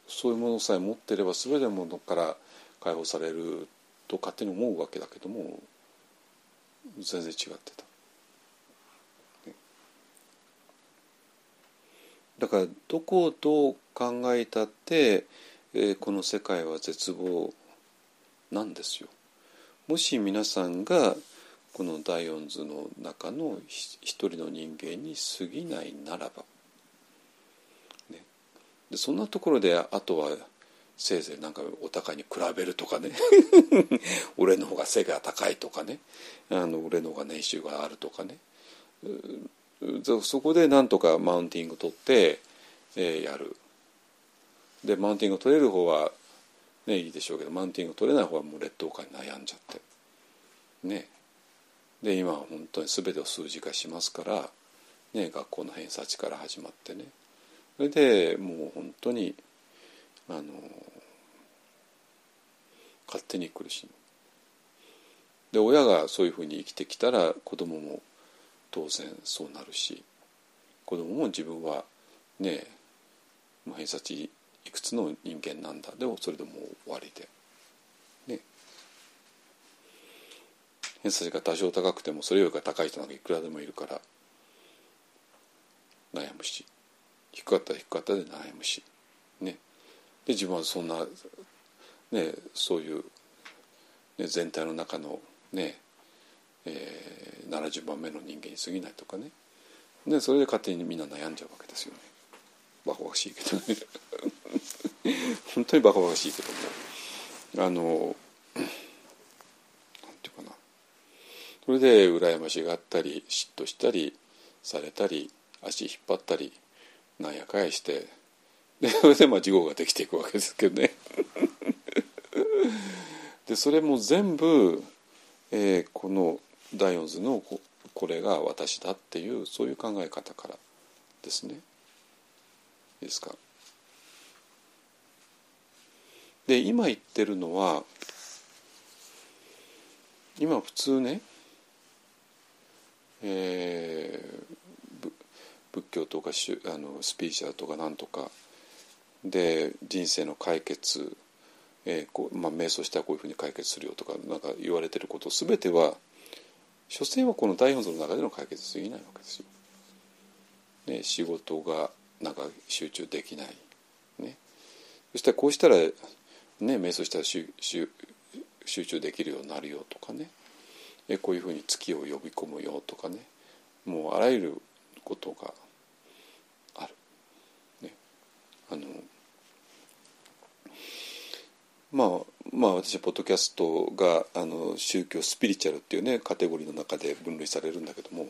そういうものさえ持ってれば全てのものから解放されると勝手に思うわけだけども全然違ってた。だからどこをどう考えたって、えー、この世界は絶望なんですよ。もし皆さんがこの大音図の中の一人の人間に過ぎないならば、ね、でそんなところであとはせいぜいなんかお互いに比べるとかね。俺の方が背が高いとかね。あの俺の方が年収があるとかね。そこでなんとかマウンティング取って、えー、やる。でマウンティング取れる方はねいいでしょうけどマウンティング取れない方はもう劣等感に悩んじゃって。ね。で今は本当に全てを数字化しますから、ね、学校の偏差値から始まってね。それでもう本当にあの勝手に苦しむ。で親がそういうふうに生きてきたら子供も当然そうなるし子供も自分はね偏差値いくつの人間なんだ。でもそれでもう終わりで。ね。偏差値が多少高くてもそれよりか高い人なんかいくらでもいるから悩むし。低かったら低かったで悩むし。ね。で自分はそんなねそういう、ね、全体の中のねえー、70番目の人間に過ぎないとかね。でそれで勝手にみんな悩んじゃうわけですよね。バカバカしいけどね。本当にバカバカしいけどもあのなんていうかな。それで羨ましがったり嫉妬したりされたり足引っ張ったりなんやかやしてでそれでまあ事故ができていくわけですけどね でそれも全部、えー、このダイオンズのこれが私だっていうそういう考え方からですね。いいですか。で今言ってるのは今普通ね、えー、仏教とかあのスピーチャーとかなんとかで人生の解決、えーこうまあ、瞑想したらこういうふうに解決するよとかなんか言われてること全ては所詮はこの大本尊の中での解決すぎないわけですよ。ね、仕事がなんか集中できない。ね、そしたらこうしたら、ね、瞑想したら集中できるようになるよとかねえこういうふうに月を呼び込むよとかねもうあらゆることがある。ね、あのまあまあ私はポッドキャストがあの宗教スピリチュアルっていうねカテゴリーの中で分類されるんだけども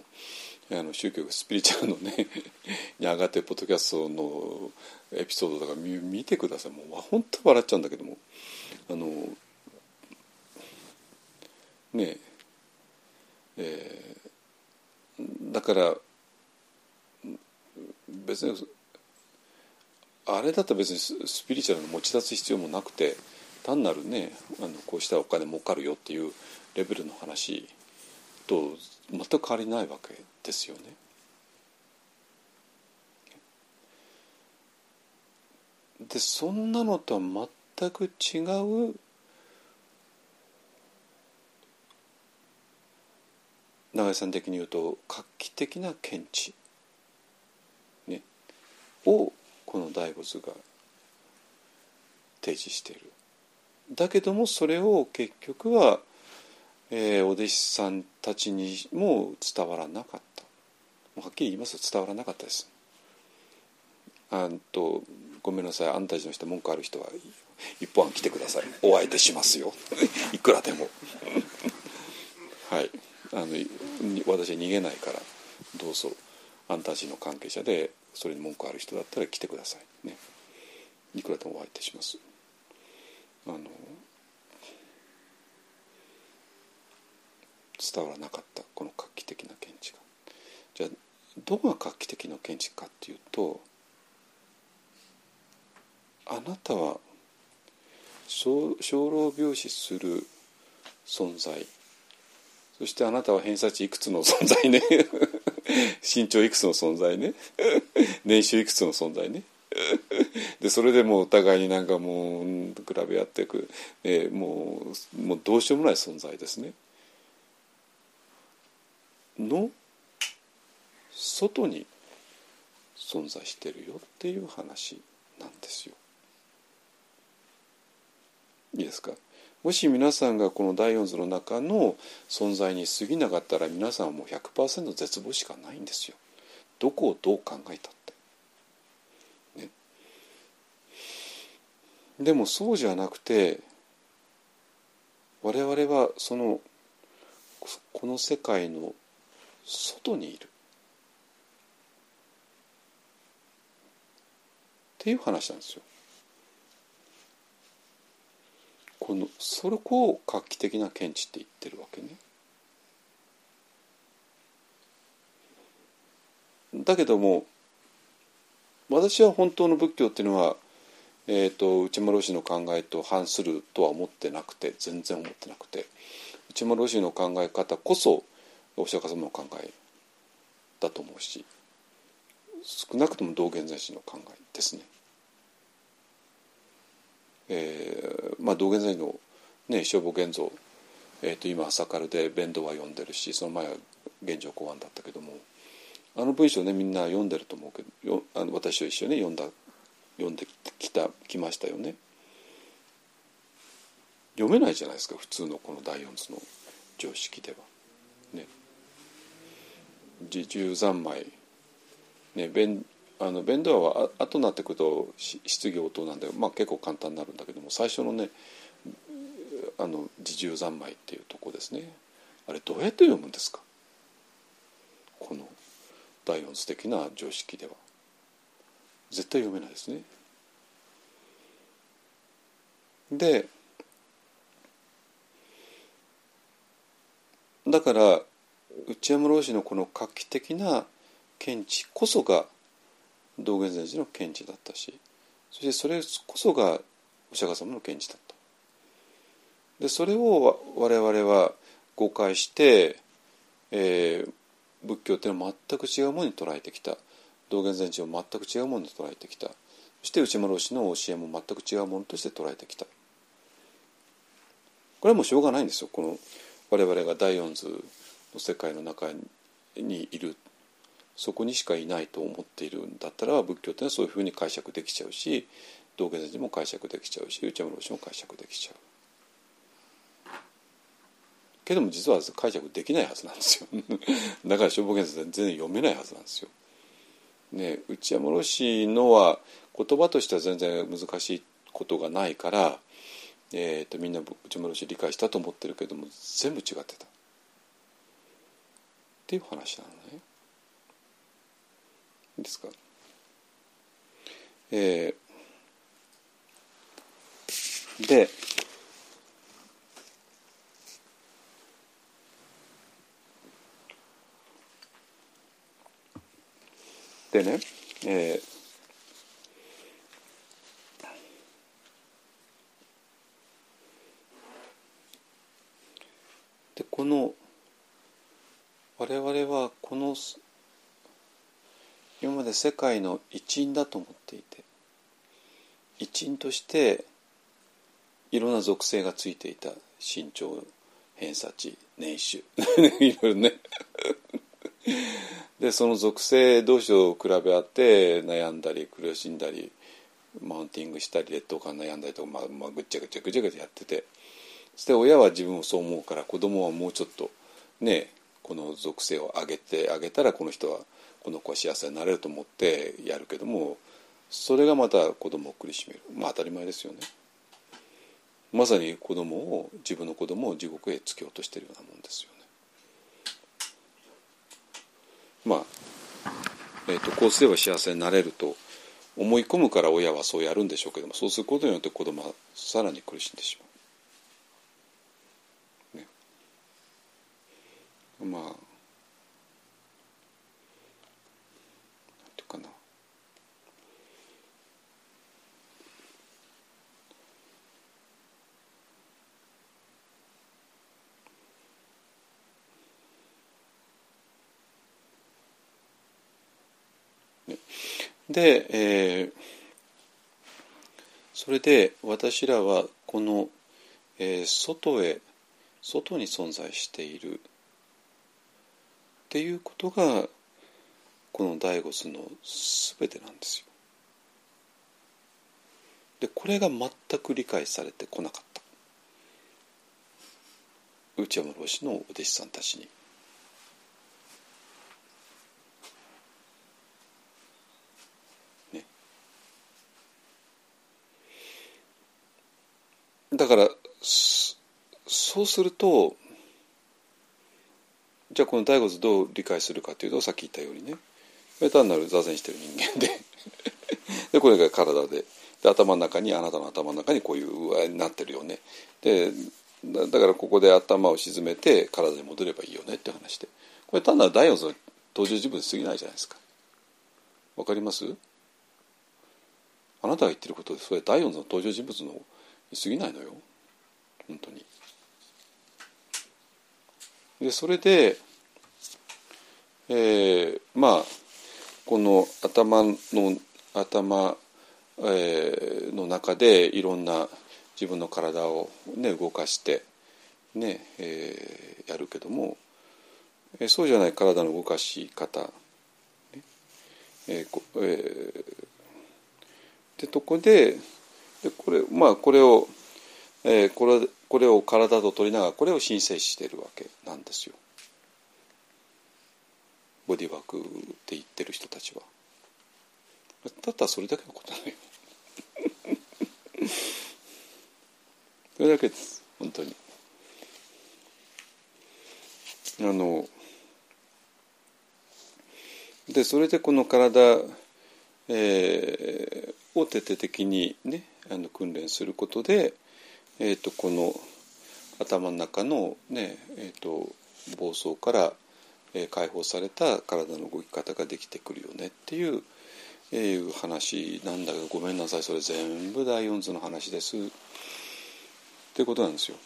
あの宗教がスピリチュアルのね に上がってポッドキャストのエピソードとか見見てください。もう本当笑っちゃうんだけども。あのねえー、だから別にあれだったら別にスピリチュアルの持ち出す必要もなくて単なるねあのこうしたらお金儲かるよっていうレベルの話と全く変わりないわけですよね。でそんなのとは全く違う永井さん的に言うと画期的な見地、ね、をこの大仏が提示しているだけどもそれを結局は、えー、お弟子さんたちにも伝わらなかった。はっきり言いますと伝わらなかったです。あとごめんなさい。あんたたちの人文句ある人は一本来てください。お相手しますよ。いくらでも。はい。あの私は逃げないから。どうぞ。あんたたちの関係者でそれに文句ある人だったら来てください。ね。いくらでもお相手します。あの伝わらなかったこの画期的な見地が。じゃあどこが画期的な見地かっていうとあなたは生老病死する存在。そしてあなたは偏差値いくつの存在ね。身長いくつの存在ね。年収いくつの存在ね。でそれでもうお互いになんかもう比べ合っていく、えー、もうもうどうしようもない存在ですね。の外に存在してるよっていう話なんですよ。いいですか？もし皆さんがこの第四図の中の存在に過ぎなかったら皆さんはもう100%絶望しかないんですよ。どこをどう考えたって。ね。でもそうじゃなくて我々はそのこの世界の外にいるっていう話なんですよ。このそれこを画期的な見地って言ってるわけね。だけども私は本当の仏教っていうのは、えーと、内丸氏の考えと反するとは思ってなくて全然思ってなくて内丸氏の考え方こそお釈迦様の考えだと思うし少なくとも道元禅師の考えですね。えー、まあ道元禅師の、ね、消防現像、えー、と今朝からで弁道は読んでるしその前は現状公安だったけどもあの文章ねみんな読んでると思うけどよあの私と一緒に、ね、読んだ読んできたきましたよね。読めないじゃないですか普通のこの第四図の常識では。ね。自重三昧ね弁あの弁道は後になってくると質疑応答なんで、まあ、結構簡単になるんだけども最初のねあの自重三昧っていうとこですねあれどうやって読むんですか？この第四図的な常識では絶対読めないですね。でだから内山老師のこの画期的な見地こそが道元禅師の見地だったしそしてそれこそがお釈迦様の見地だった。でそれを我々は誤解して、えー、仏教っていうのは全く違うものに捉えてきた道元禅師を全く違うものに捉えてきた。そして内丸氏の教えも全く違うものとして捉えてきた。これはもうしょうがないんですよ。この我々が第四図の世界の中にいる。そこにしかいないと思っているんだったら仏教っていうのはそういうふうに解釈できちゃうし道元禅師も解釈できちゃうし内山老師も解釈できちゃう。けども実は解釈できないはずなんですよ。だから消防検査全然読めないはずなんですよ。ね、内山老師のは言葉としては全然難しいことがないから、えーと、みんな内山老師理解したと思ってるけども全部違ってた。っていう話なのね。いいですか。えー、ででね、えーでこの我々はこの今まで世界の一員だと思っていて一員としていろんな属性がついていた身長偏差値年収 いろいろね。でその属性同士を比べ合って悩んだり苦しんだりマウンティングしたり劣等感悩んだりとか、まあまあ、ぐっちゃぐちゃぐちゃぐちゃやっててそして親は自分もそう思うから子供はもうちょっとねこの属性を上げてあげたらこの人はこの子は幸せになれると思ってやるけどもそれがまた子供を苦しめるまあ当たり前ですよね。まさに子供を自分の子供を地獄へ突き落としてるようなもんですよね。まあ、えーと、こうすれば幸せになれると思い込むから親はそうやるんでしょうけどもそうすることによって子供はさらに苦しんでしまう。ね、まあなんていうかなで、えー、それで私らはこの、えー、外へ外に存在しているっていうことがこの第五図の全てなんですよ。でこれが全く理解されてこなかった内山老師のお弟子さんたちに。だからそうするとじゃあこの第五図どう理解するかというとさっき言ったようにね。単なる座禅してる人間で。でこれが体で。で頭の中にあなたの頭の中にこういう具合になってるよね。でだからここで頭を沈めて体に戻ればいいよねって話で。これ単なる第四図の登場人物に過ぎないじゃないですか。わかります？あなたが言ってることでそれ第四図の登場人物の過ぎないのよ。本当に。でそれで、えー、まあこの頭の頭、えー、の中でいろんな自分の体を、ね、動かしてね、えー、やるけども、えー、そうじゃない体の動かし方、ね。えーえー、でとこででこれまあこれを、えー、これこれを体と取りながらこれを申請しているわけなんですよ。ボディワークって言ってる人たちは。だったらそれだけのことなのよ。それだけです本当に。あのでそれでこの体、えー、を徹底的にねあの訓練することで、えーと、この頭の中の、ねえーと、暴走から、えー、解放された体の動き方ができてくるよねっていう,、えー、いう話なんだけどごめんなさいそれ全部第四図の話ですっていうことなんですよ。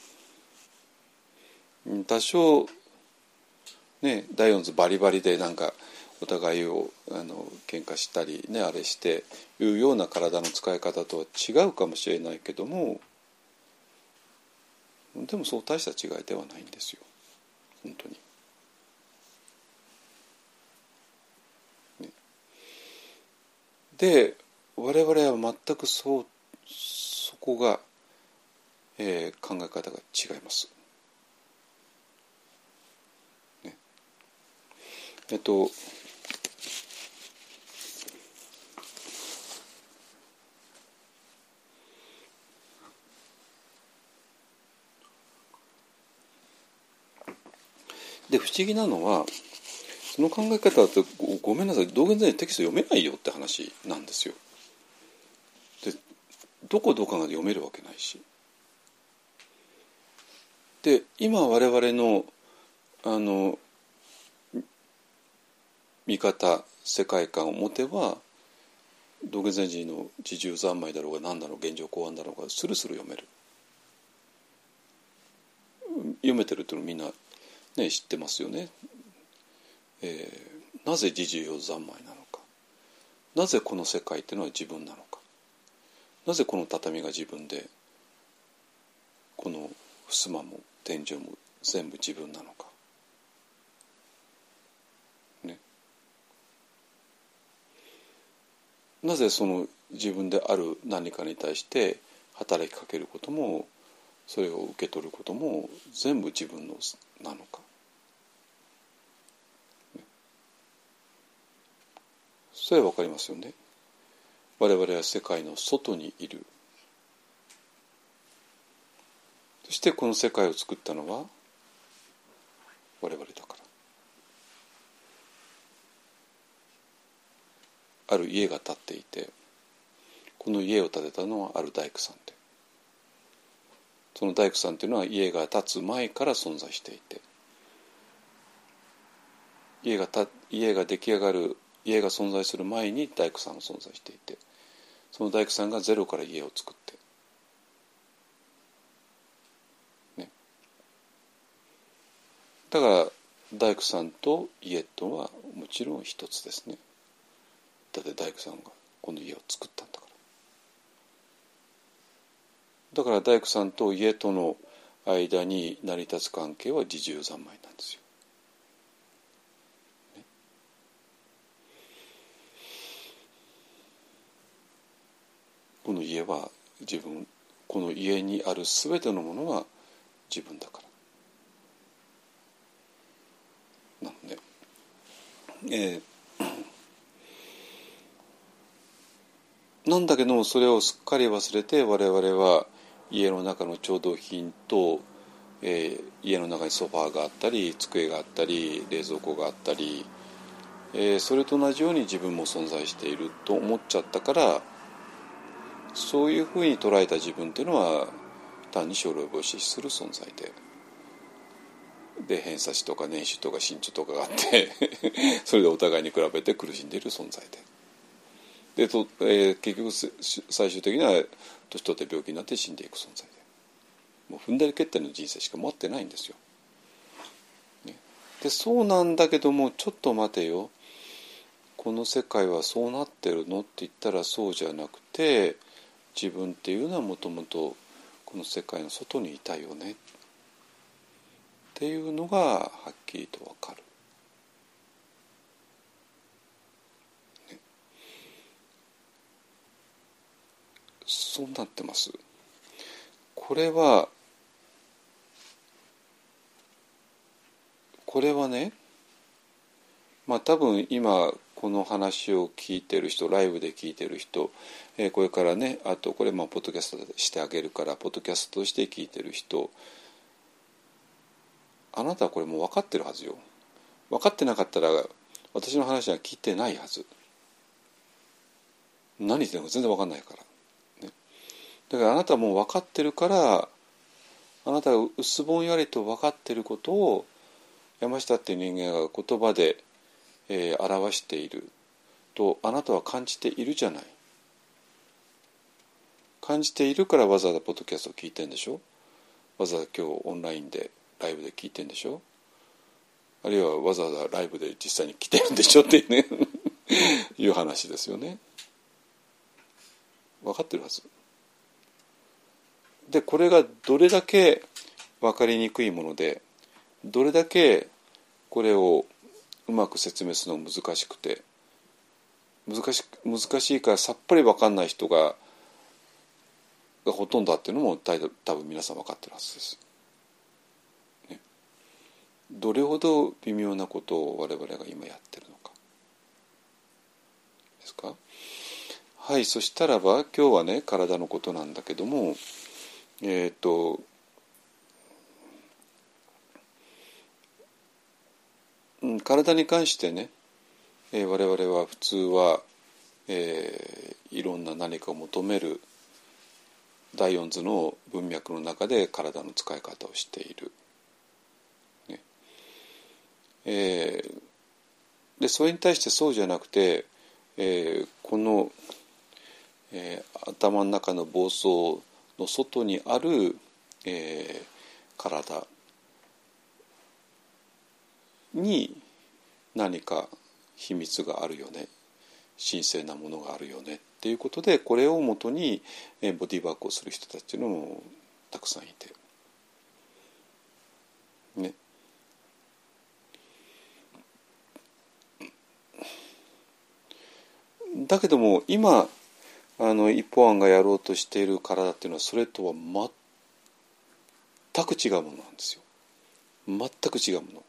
多少ね第四図バリバリでなんかお互いをあの喧嘩したりねあれしていうような体の使い方とは違うかもしれないけどもでもそう大した違いではないんですよ本当に。ね、で我々は全くそうそこが、えー、考え方が違います。ね、えっとで不思議なのはその考え方ってごめんなさい道元禅テキスト読めないよって話なんですよ。でどこどこかが読めるわけないし。で今我々のあの見方世界観を持てば道元禅師の自重三昧だろうが何だろう現状公安だろうがスルスル読める。読めてるっていうのみんなね、知ってますよね、えー、なぜ自重要三昧なのか。なぜこの世界っていうのは自分なのか。なぜこの畳が自分でこの襖も天井も全部自分なのか。ね。なぜその自分である何かに対して働きかけることもそれを受け取ることも全部自分のなのか。それは分かりますよね。我々は世界の外にいる。そしてこの世界を作ったのは我々だから。ある家が建っていてこの家を建てたのはある大工さんで。その大工さんっていうのは家が建つ前から存在していて家がた家が出来上がる家が存在する前に大工さんが存在していてその大工さんがゼロから家を作ってね。だから大工さんと家とはもちろん一つですね。だって大工さんがこの家を作ったんだから。だから大工さんと家との間に成り立つ関係は自重三昧なんですよ。この家は自分この家にある全てのものは自分だから。なので、えー、なんだけどもそれをすっかり忘れて我々は家の中の調度品と、えー、家の中にソファーがあったり机があったり冷蔵庫があったり、えー、それと同じように自分も存在していると思っちゃったからそういうふうに捉えた自分っていうのは単に将来防止する存在で。で偏差値とか年収とか身長とかがあって それでお互いに比べて苦しんでいる存在で。でと、えー、結局最終的には年取って病気になって死んでいく存在で。もう踏んだり蹴ったりの人生しか持ってないんですよ。ね、でそうなんだけどもちょっと待てよ。この世界はそうなってるの？って言ったらそうじゃなくて自分っていうのはもともとこの世界の外にいたよねっていうのがはっきりとわかる。ね、そうなってます。これはこれはねまあ多分今この話を聞いてる人ライブで聞いてる人、えー、これからねあとこれまあポッドキャストしてあげるからポッドキャストとして聞いてる人あなたはこれもう分かってるはずよ。分かってなかったら私の話は聞いてないはず。何言ってるか全然分かんないから、ね、だからあなたはもう分かってるからあなたが薄ぼんやりと分かってることを山下っていう人間が言葉でえー、表している。とあなたは感じているじゃない。感じているからわざわざポッドキャストを聞いてんでしょ？わざわざ今日オンラインでライブで聞いてんでしょ？あるいはわざわざライブで実際に来てるんでしょ？っていうね。いう話ですよね。分かってるはず。でこれがどれだけ分かりにくいものでどれだけこれをうまく説明するの難しくて難し難しいからさっぱり分かんない人ががほとんどだっていうのも多分皆さん分かってるはずです。ね、どれほど微妙なことを我々が今やってるのか。ですか？はいそしたらば今日はね体のことなんだけどもえっ、ー、と体に関してね、えー、我々は普通は、えー、いろんな何かを求める第四図の文脈の中で体の使い方をしている。ねえー、でそれに対してそうじゃなくて、えー、この、えー、頭の中の暴走の外にある、えー、体に何か秘密があるよね神聖なものがあるよねっていうことでこれをもとにボディーワークをする人たちのもたくさんいて。ね。だけども今あの一方案がやろうとしている体っていうのはそれとは全く違うものなんですよ。全く違うもの。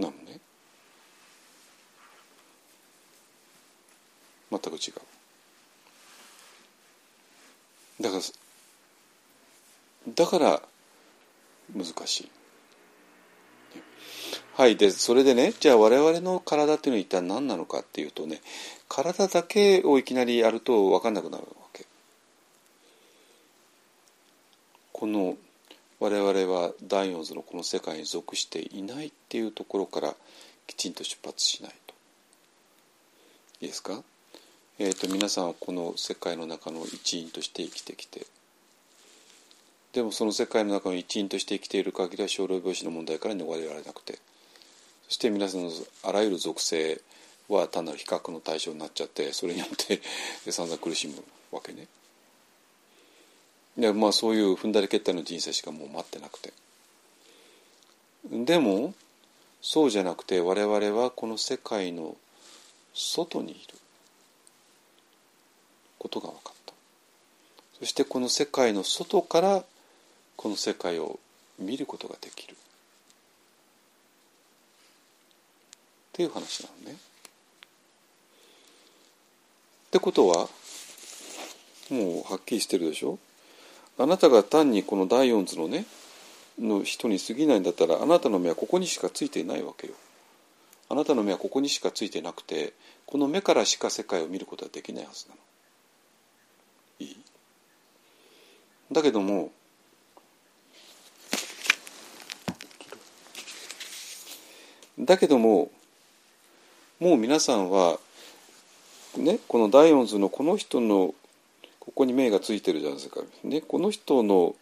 なのね全く違う。だからだから難しい。はいでそれでねじゃあ我々の体っていうのは一体何なのかっていうとね体だけをいきなりやると分かんなくなるわけ。この我々は第四図のこの世界に属していないっていうところからきちんと出発しないと。いいですか？えーと、皆さんはこの世界の中の一員として生きてきて。でもその世界の中の一員として生きている限りは生老病死の問題から逃れられなくて。そして皆さんのあらゆる属性は単なる比較の対象になっちゃってそれによって散々苦しむわけね。でまあそういう踏んだり蹴ったりの人生しかもう待ってなくて。でもそうじゃなくて我々はこの世界の外にいる。ことが分かった。そしてこの世界の外からこの世界を見ることができる。っていう話なのね。ってことはもうはっきりしてるでしょ？あなたが単にこの第四図のねの人に過ぎないんだったらあなたの目はここにしかついていないわけよ。あなたの目はここにしかついてなくてこの目からしか世界を見ることはできないはずなの。いい？だけどもだけどももう皆さんはねこのダイオンズのこの人のここに目がついてるじゃないですか、ね、この人の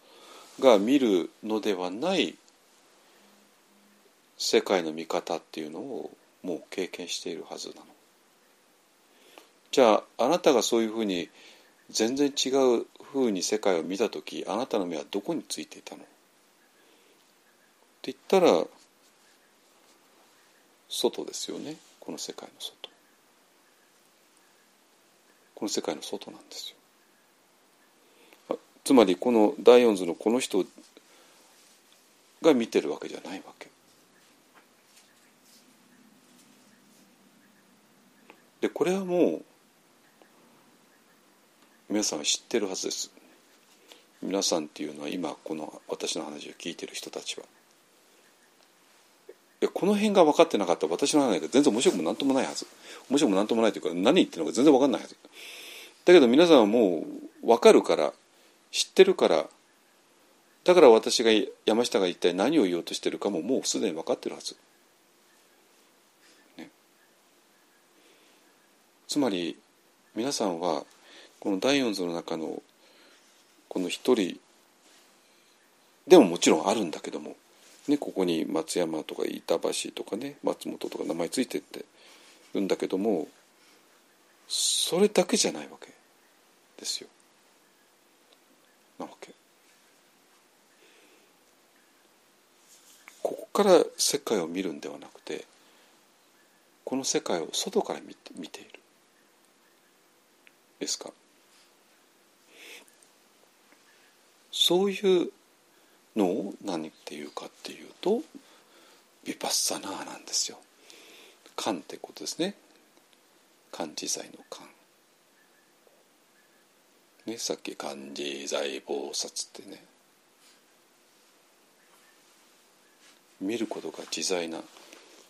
が見るのではない世界の見方っていうのをもう経験しているはずなの。じゃああなたがそういうふうに全然違うふうに世界を見た時あなたの目はどこについていたの？って言ったら外ですよね。この世界の外。この世界の外なんですよ。つまりこのダイオンズのこの人が見てるわけじゃないわけ。でこれはもう皆さんは知ってるはずです。皆さんっていうのは今この私の話を聞いてる人たちは。いやこの辺が分かってなかった。ら私の話が全然面白くも何ともないはず。面白くも何ともないというか何言ってるのか全然分かんないはず。だけど皆さんはもう分かるから知ってるから。だから私が山下が一体何を言おうとしてるかももうすでに分かってるはず、ね、つまり皆さんはこの第四図の中のこの一人でももちろんあるんだけどもね、ここに松山とか板橋とかね松本とか名前ついてってるんだけどもそれだけじゃないわけですよ。なわけ。ここから世界を見るんではなくてこの世界を外から見て見ているですか？そういうのを何て言うかっていうとヴィパッサナーなんですよ。観ってことですね。漢自在の観。ね、さっき漢自在菩薩ってね。見ることが自在な、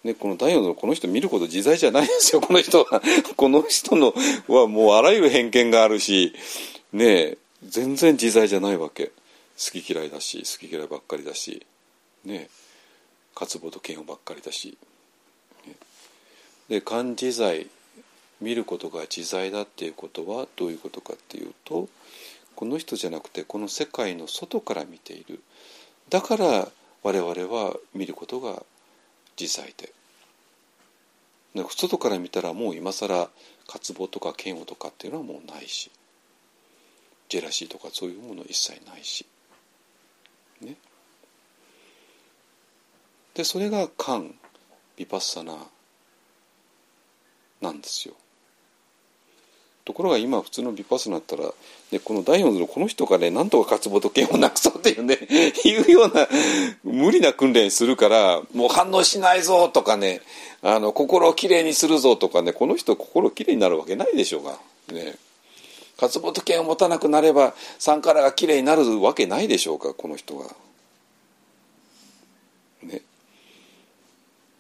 ね、この第四のこの人見ること自在じゃないですよこの人は。この人のはもうあらゆる偏見があるしね全然自在じゃないわけ。好き嫌いだし好き嫌いばっかりだしね渇望と嫌悪ばっかりだし、ね、で漢自在見ることが自在だっていうことはどういうことかっていうとこの人じゃなくてこの世界の外から見ている。だから我々は見ることが自在で。外から見たらもう今更渇望とか嫌悪とかっていうのはもうないし。ジェラシーとかそういうもの一切ないし。ね。でそれが観ヴィパッサナなんですよ。ところが今普通のヴィパッサナったら、ね、この第四のこの人がねなんとか渇望と嫌をなくそうっていうね いうような無理な訓練するからもう反応しないぞとかねあの心をきれいにするぞとかねこの人心きれいになるわけないでしょうがね渇望と嫌を持たなくなればサンカラがきれいになるわけないでしょうかこの人が。ね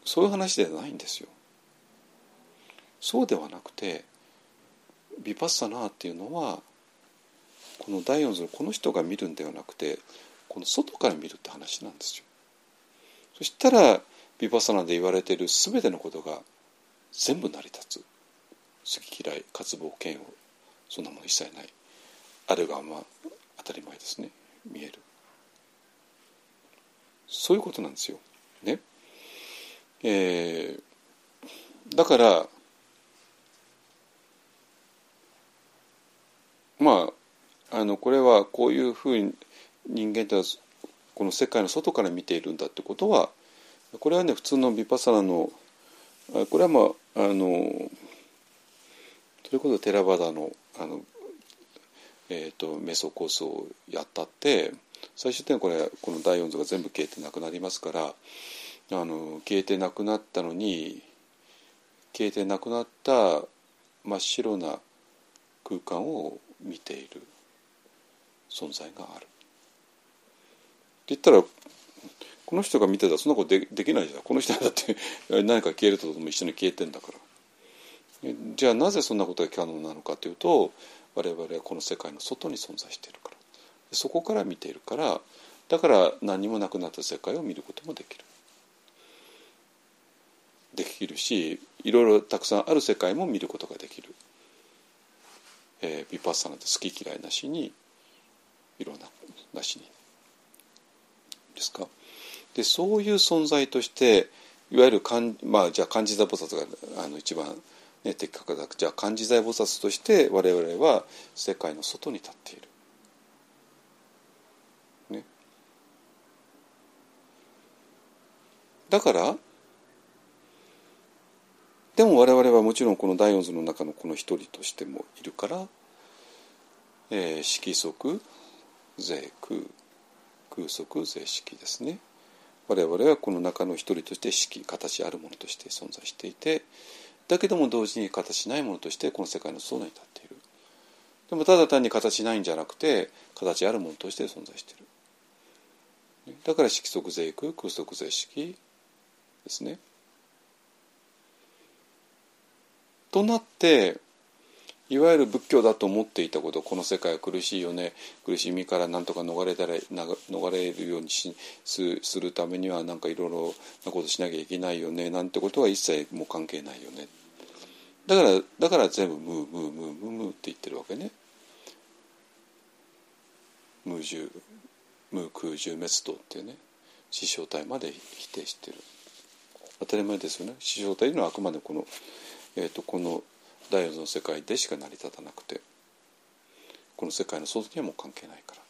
そういう話ではないんですよ。そうではなくてビパッサナーっていうのはこの第四図のこの人が見るんではなくてこの外から見るって話なんですよ。そしたらビパッサナーで言われている全てのことが全部成り立つ好き嫌い渇望嫌悪そんなもの一切ないあるがまあ当たり前ですね見えるそういうことなんですよ。ね。えー、だからまああのこれはこういうふうに人間ってはこの世界の外から見ているんだってことはこれはね普通のヴィパサナのこれはまああのそれこそテラバダのあの、えーと、瞑想コースをやったって最終的にこれこの第四図が全部消えてなくなりますからあの消えてなくなったのに消えてなくなった真っ白な空間を見ている存在がある。って言ったらこの人が見てたらそんなことでできないじゃん。この人だって 何か消えるととも一緒に消えてんだから。じゃあなぜそんなことが可能なのかというと我々はこの世界の外に存在しているから。そこから見ているからだから何もなくなった世界を見ることもできる。できるしいろいろたくさんある世界も見ることができる、えー、ビパッサナで好き嫌いなしにいろんななしにですか？でそういう存在としていわゆるかん、まあ、じゃあ漢字座菩薩があの一番、ね、的確だ。じゃあ漢字座菩薩として我々は世界の外に立っている。ね、だからでも我々はもちろんこの第四図の中のこの一人としてもいるから、えー、色即税空空即税式ですね。我々はこの中の一人として式形あるものとして存在していてだけども同時に形ないものとしてこの世界の外に立っている。でもただ単に形ないんじゃなくて形あるものとして存在している。だから色即税空空即税式ですね。となっていわゆる仏教だと思っていたことこの世界は苦しいよね苦しみから何とか逃れたら逃れるようにしするためには何かいろいろなことしなきゃいけないよねなんてことは一切もう関係ないよね。だからだから全部ムームームームームーって言ってるわけね。無重無空重滅度っていうね死生体まで否定してる。当たり前ですよね。死生体というのはあくまでこの,、えーとこの第四の世界でしか成り立たなくてこの世界の外にはもう関係ないから。っ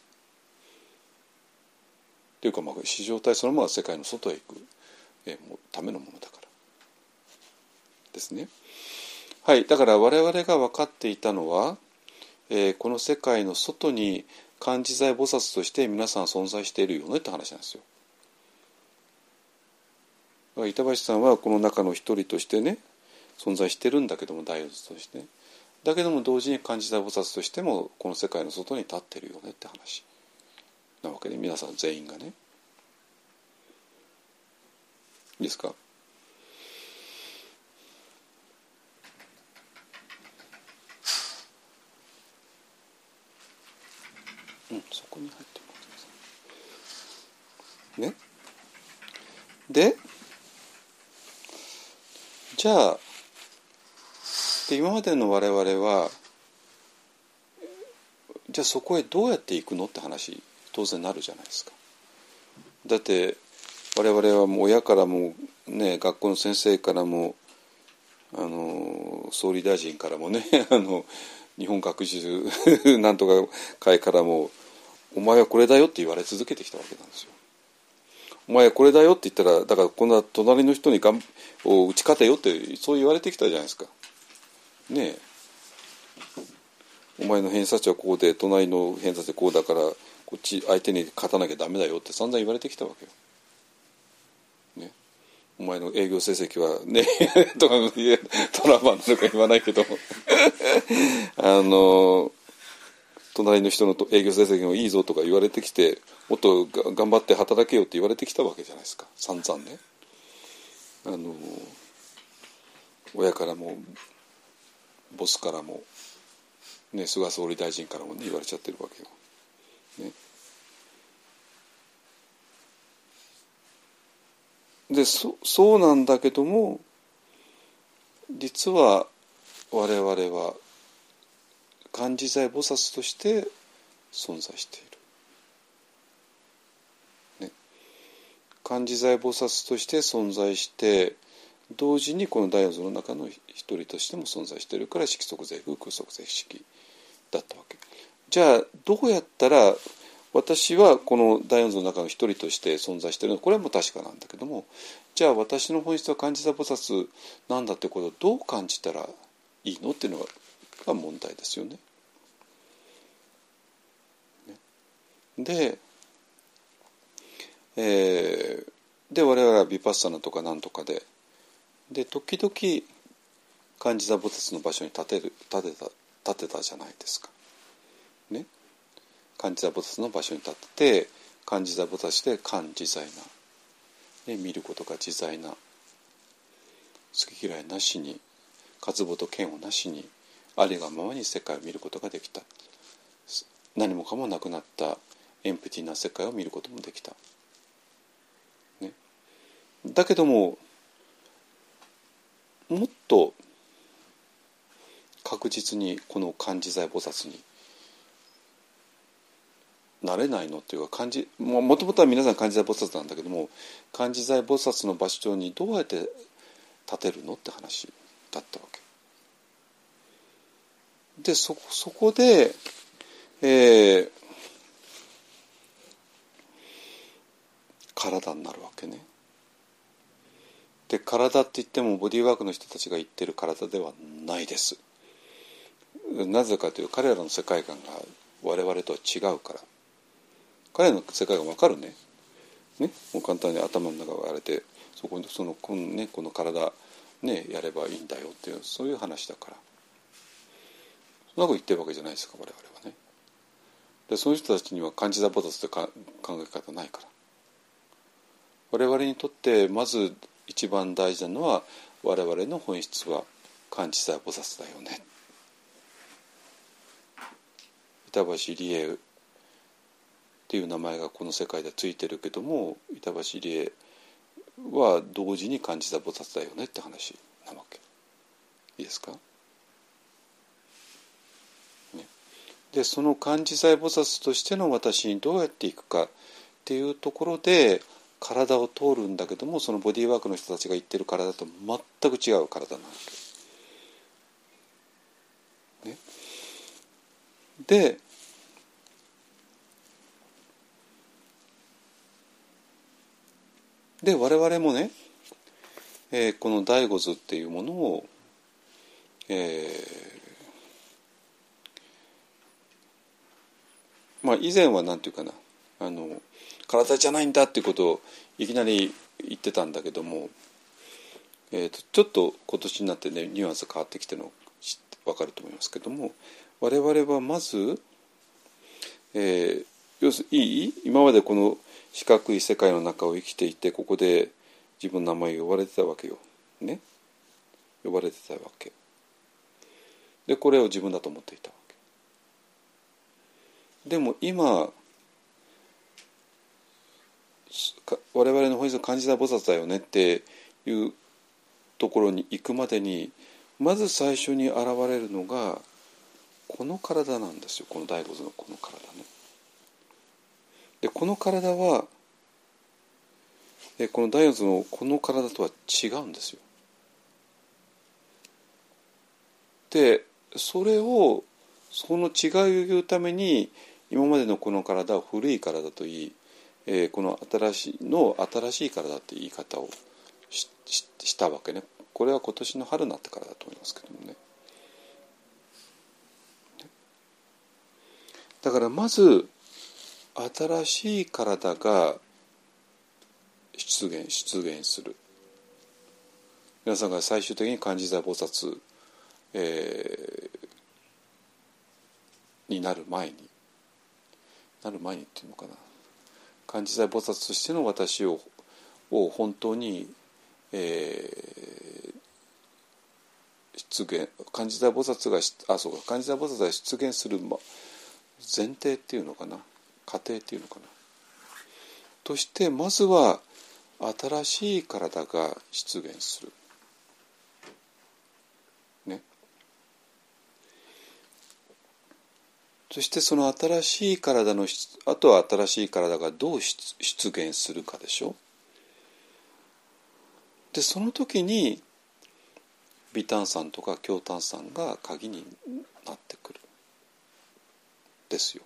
ていうかまあ市場体そのまま世界の外へ行く、えー、もためのものだからですね。はいだから我々が分かっていたのは、えー、この世界の外に漢字財菩薩として皆さん存在しているよねって話なんですよ。板橋さんはこの中の一人としてね存在してるんだけども大仏として。だけども同時に漢字大菩薩としてもこの世界の外に立ってるよねって話。なわけで皆さん全員がね。いいですか？うんそこに入ってますね？でじゃあで今までの我々はじゃあそこへどうやって行くのって話当然なるじゃないですか。だって我々はもう親からもね学校の先生からもあの総理大臣からもね あの日本学術なんとか会からも「お前はこれだよ」って言われ続けてきたわけなんですよ。お前はこれだよって言ったらだからこんな隣の人にがんを打ち勝てよってそう言われてきたじゃないですか。ねお前の偏差値はこうで隣の偏差値はこうだからこっち相手に勝たなきゃダメだよって散々言われてきたわけよ。ね、お前の営業成績はね とかトラマンとか言わないけど あの隣の人の営業成績もいいぞとか言われてきてもっと頑張って働けよって言われてきたわけじゃないですか散々ね。あの親からもボスからも、ね、菅総理大臣からも、ね、言われちゃってるわけよ。ね、でそそうなんだけども実は我々は漢字財菩薩として存在している。ね、漢字財菩薩として存在して同時にこの大像の中の一人としても存在しているから色即税空空即税式だったわけ。じゃあどうやったら私はこの大音像の中の一人として存在しているのこれはもう確かなんだけどもじゃあ私の本質は感じた菩薩なんだってことをどう感じたらいいのっていうのが問題ですよね。で、えー、で我々はヴィパッサナとかなんとかでで時々漢字座菩薩の場所に立てる立てた立てたじゃないですか。ね。漢字座菩薩の場所に立って漢字座菩薩で漢自在な、ね、見ることが自在な好き嫌いなしに渇望と嫌悪なしにありがままに世界を見ることができた何もかもなくなったエンプティな世界を見ることもできた。ね、だけどももっと確実にこの漢字財菩薩になれないのっていうか漢字もともとは皆さん漢字財菩薩なんだけども漢字財菩薩の場所にどうやって立てるのって話だったわけ。でそそこで、えー、体になるわけね。で体って言ってもボディーワークの人たちが言ってる体ではないです。なぜかというと彼らの世界観が我々とは違うから。彼の世界が分かるね。ね？もう簡単に頭の中が割れてそこにそのこの,、ね、この体ねやればいいんだよっていうそういう話だから。そんなこと言ってるわけじゃないですか我々はね。でその人たちには漢字座菩薩という考え方ないから。我々にとってまず一番大事なのは我々の本質は漢字座菩薩だよね。板橋理恵っていう名前がこの世界でついてるけども板橋理恵は同時に漢字座菩薩だよねって話なわけ。いいですか、ね、でその漢字財菩薩としての私にどうやっていくかっていうところで体を通るんだけどもそのボディーワークの人たちが言ってる体と全く違う体なわけ。ね、でで我々もね、えー、この醍醐図っていうものを、えー、まあ以前は何て言うかなあの体じゃないんだっていうことをいきなり言ってたんだけども、えーと、ちょっと今年になってねニュアンス変わってきてるの分かると思いますけども我々はまず、えー、要するにいい？今までこの四角い世界の中を生きていてここで自分の名前呼ばれてたわけよ。ね？呼ばれてたわけ。でこれを自分だと思っていたわけ。でも今我々の本質の感じた菩薩だよねっていうところに行くまでにまず最初に現れるのがこの体なんですよこの大仏のこの体ね。でこの体はこの大仏のこの体とは違うんですよ。でそれをその違いを言うために今までのこの体は古い体といい、えー、この新しいの新しい体って言い方をししたわけね。これは今年の春になってからだと思いますけどもね。だからまず新しい体が出現出現する。皆さんが最終的に漢字座菩薩、えー、になる前になる前にっていうのかな。感じ在菩薩としての私をを本当に、えー、出現漢字大菩薩があそうか漢字大菩薩が出現する前提っていうのかな？過程っていうのかな？としてまずは新しい体が出現する。そしてその新しい体のあとは新しい体がどう出現するかでしょ？でその時に微炭酸とか強炭酸が鍵になってくるですよ。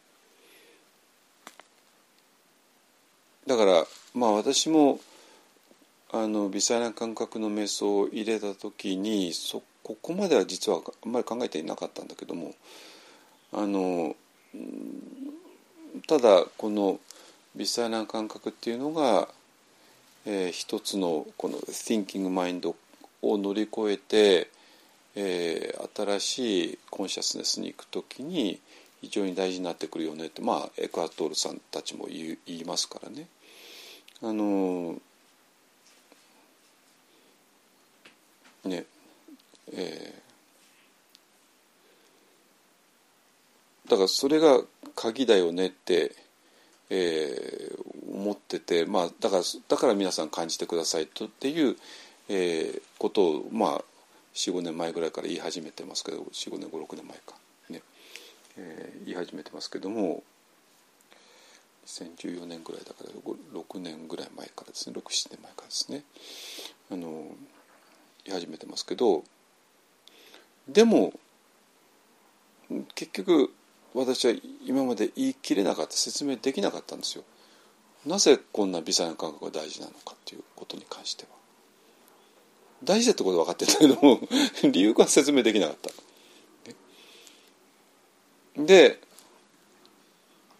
だからまあ私もあの微細な感覚の瞑想を入れた時にそここまでは実はあんまり考えていなかったんだけどもあのただこの微細な感覚っていうのが、えー、一つのこの thinking mind を乗り越えて、えー、新しいコンシャスネスに行く時に非常に大事になってくるよねってまあエクアトールさんたちも言いますからね。あのねえー、だからそれが鍵だよねって、えー、思ってて、まあ、だからだから皆さん感じてくださいとっていう、えー、ことを、まあ、45年前ぐらいから言い始めてますけど45年56年前か。ね、えー、言い始めてますけども2014年ぐらいだから6年ぐらい前からですね。67年前からですね。あの言い始めてますけどでも結局私は今まで言い切れなかった説明できなかったんですよ。なぜこんな微細な感覚が大事なのかっていうことに関しては。大事だってことは分かってたけども 理由が説明できなかった。で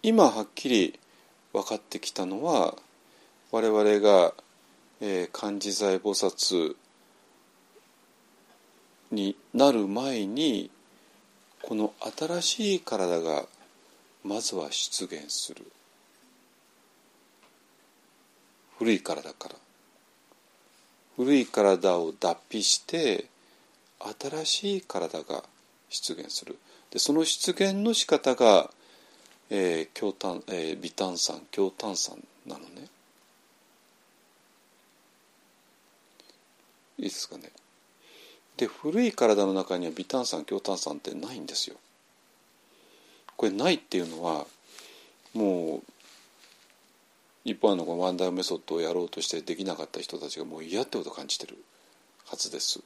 今はっきり分かってきたのは我々が、えー、漢字財菩薩になる前にこの新しい体がまずは出現する。古い体から。古い体を脱皮して新しい体が出現する。でその出現の仕方が、えー強炭えー、微炭酸強炭酸なのね。いいですかね。で古い体の中には微炭酸強炭酸ってないんですよ。これないっていうのはもう一般のワンダーメソッドをやろうとしてできなかった人たちがもう嫌ってことを感じてるはずです。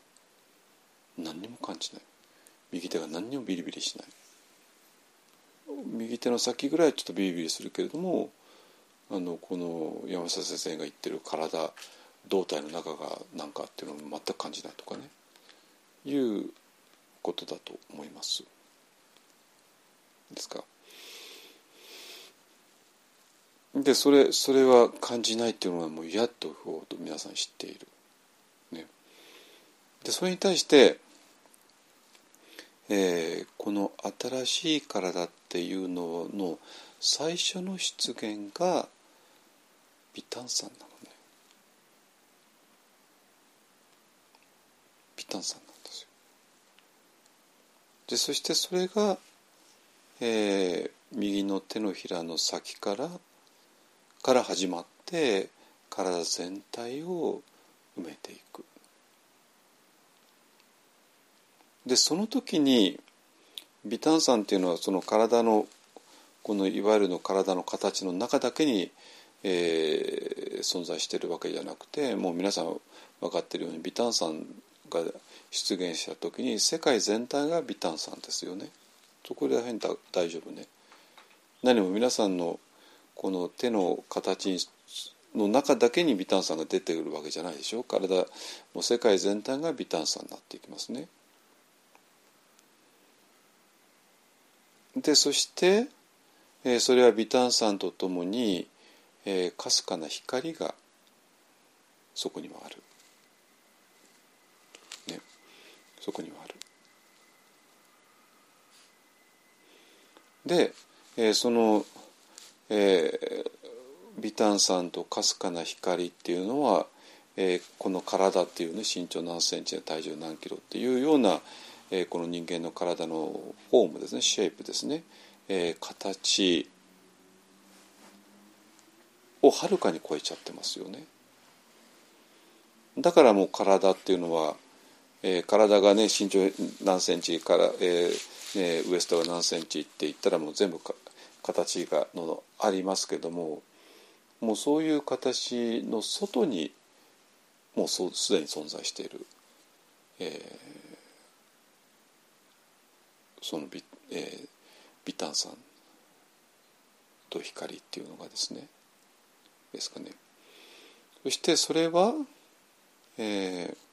何にも感じない。右手が何にもビリビリしない。右手の先ぐらいちょっとビリビリするけれどもあのこの山下先生が言ってる体胴体の中が何かっていうのを全く感じないとかねいうことだと思います。ですか？でそれそれは感じないっていうのはもう嫌と皆さん知っている。ね、でそれに対して、えー、この新しい体っていうのの最初の出現が微炭酸なのね。微炭酸でそしてそれが、えー、右の手のひらの先からから始まって体全体を埋めていく。でその時に微炭酸っていうのはその体のこのいわゆるの体の形の中だけに、えー、存在してるわけじゃなくてもう皆さん分かってるように微炭酸が出現した時に世界全体が微炭酸ですよね。そこら辺大丈夫ね。何も皆さんのこの手の形の中だけに微炭酸が出てくるわけじゃないでしょ体もう世界全体が微炭酸になっていきますね。でそして、えー、それは微炭酸とともにかす、えー、かな光がそこにもある。そこにはある。で、えー、その、えー、微炭酸とかすかな光っていうのは、えーこの体っていうね身長何センチで体重何キロっていうような、えーこの人間の体のフォームですねシェイプですね、えー形をはるかに超えちゃってますよね。だからもう体っていうのは、えー体がね身長何センチから、えーね、ウエストが何センチって言ったらもう全部か形がのありますけどももうそういう形の外にもうそうすでに存在している、えーそのビ,、えービタンさんと光っていうのがですねですかね。そしてそれは、えー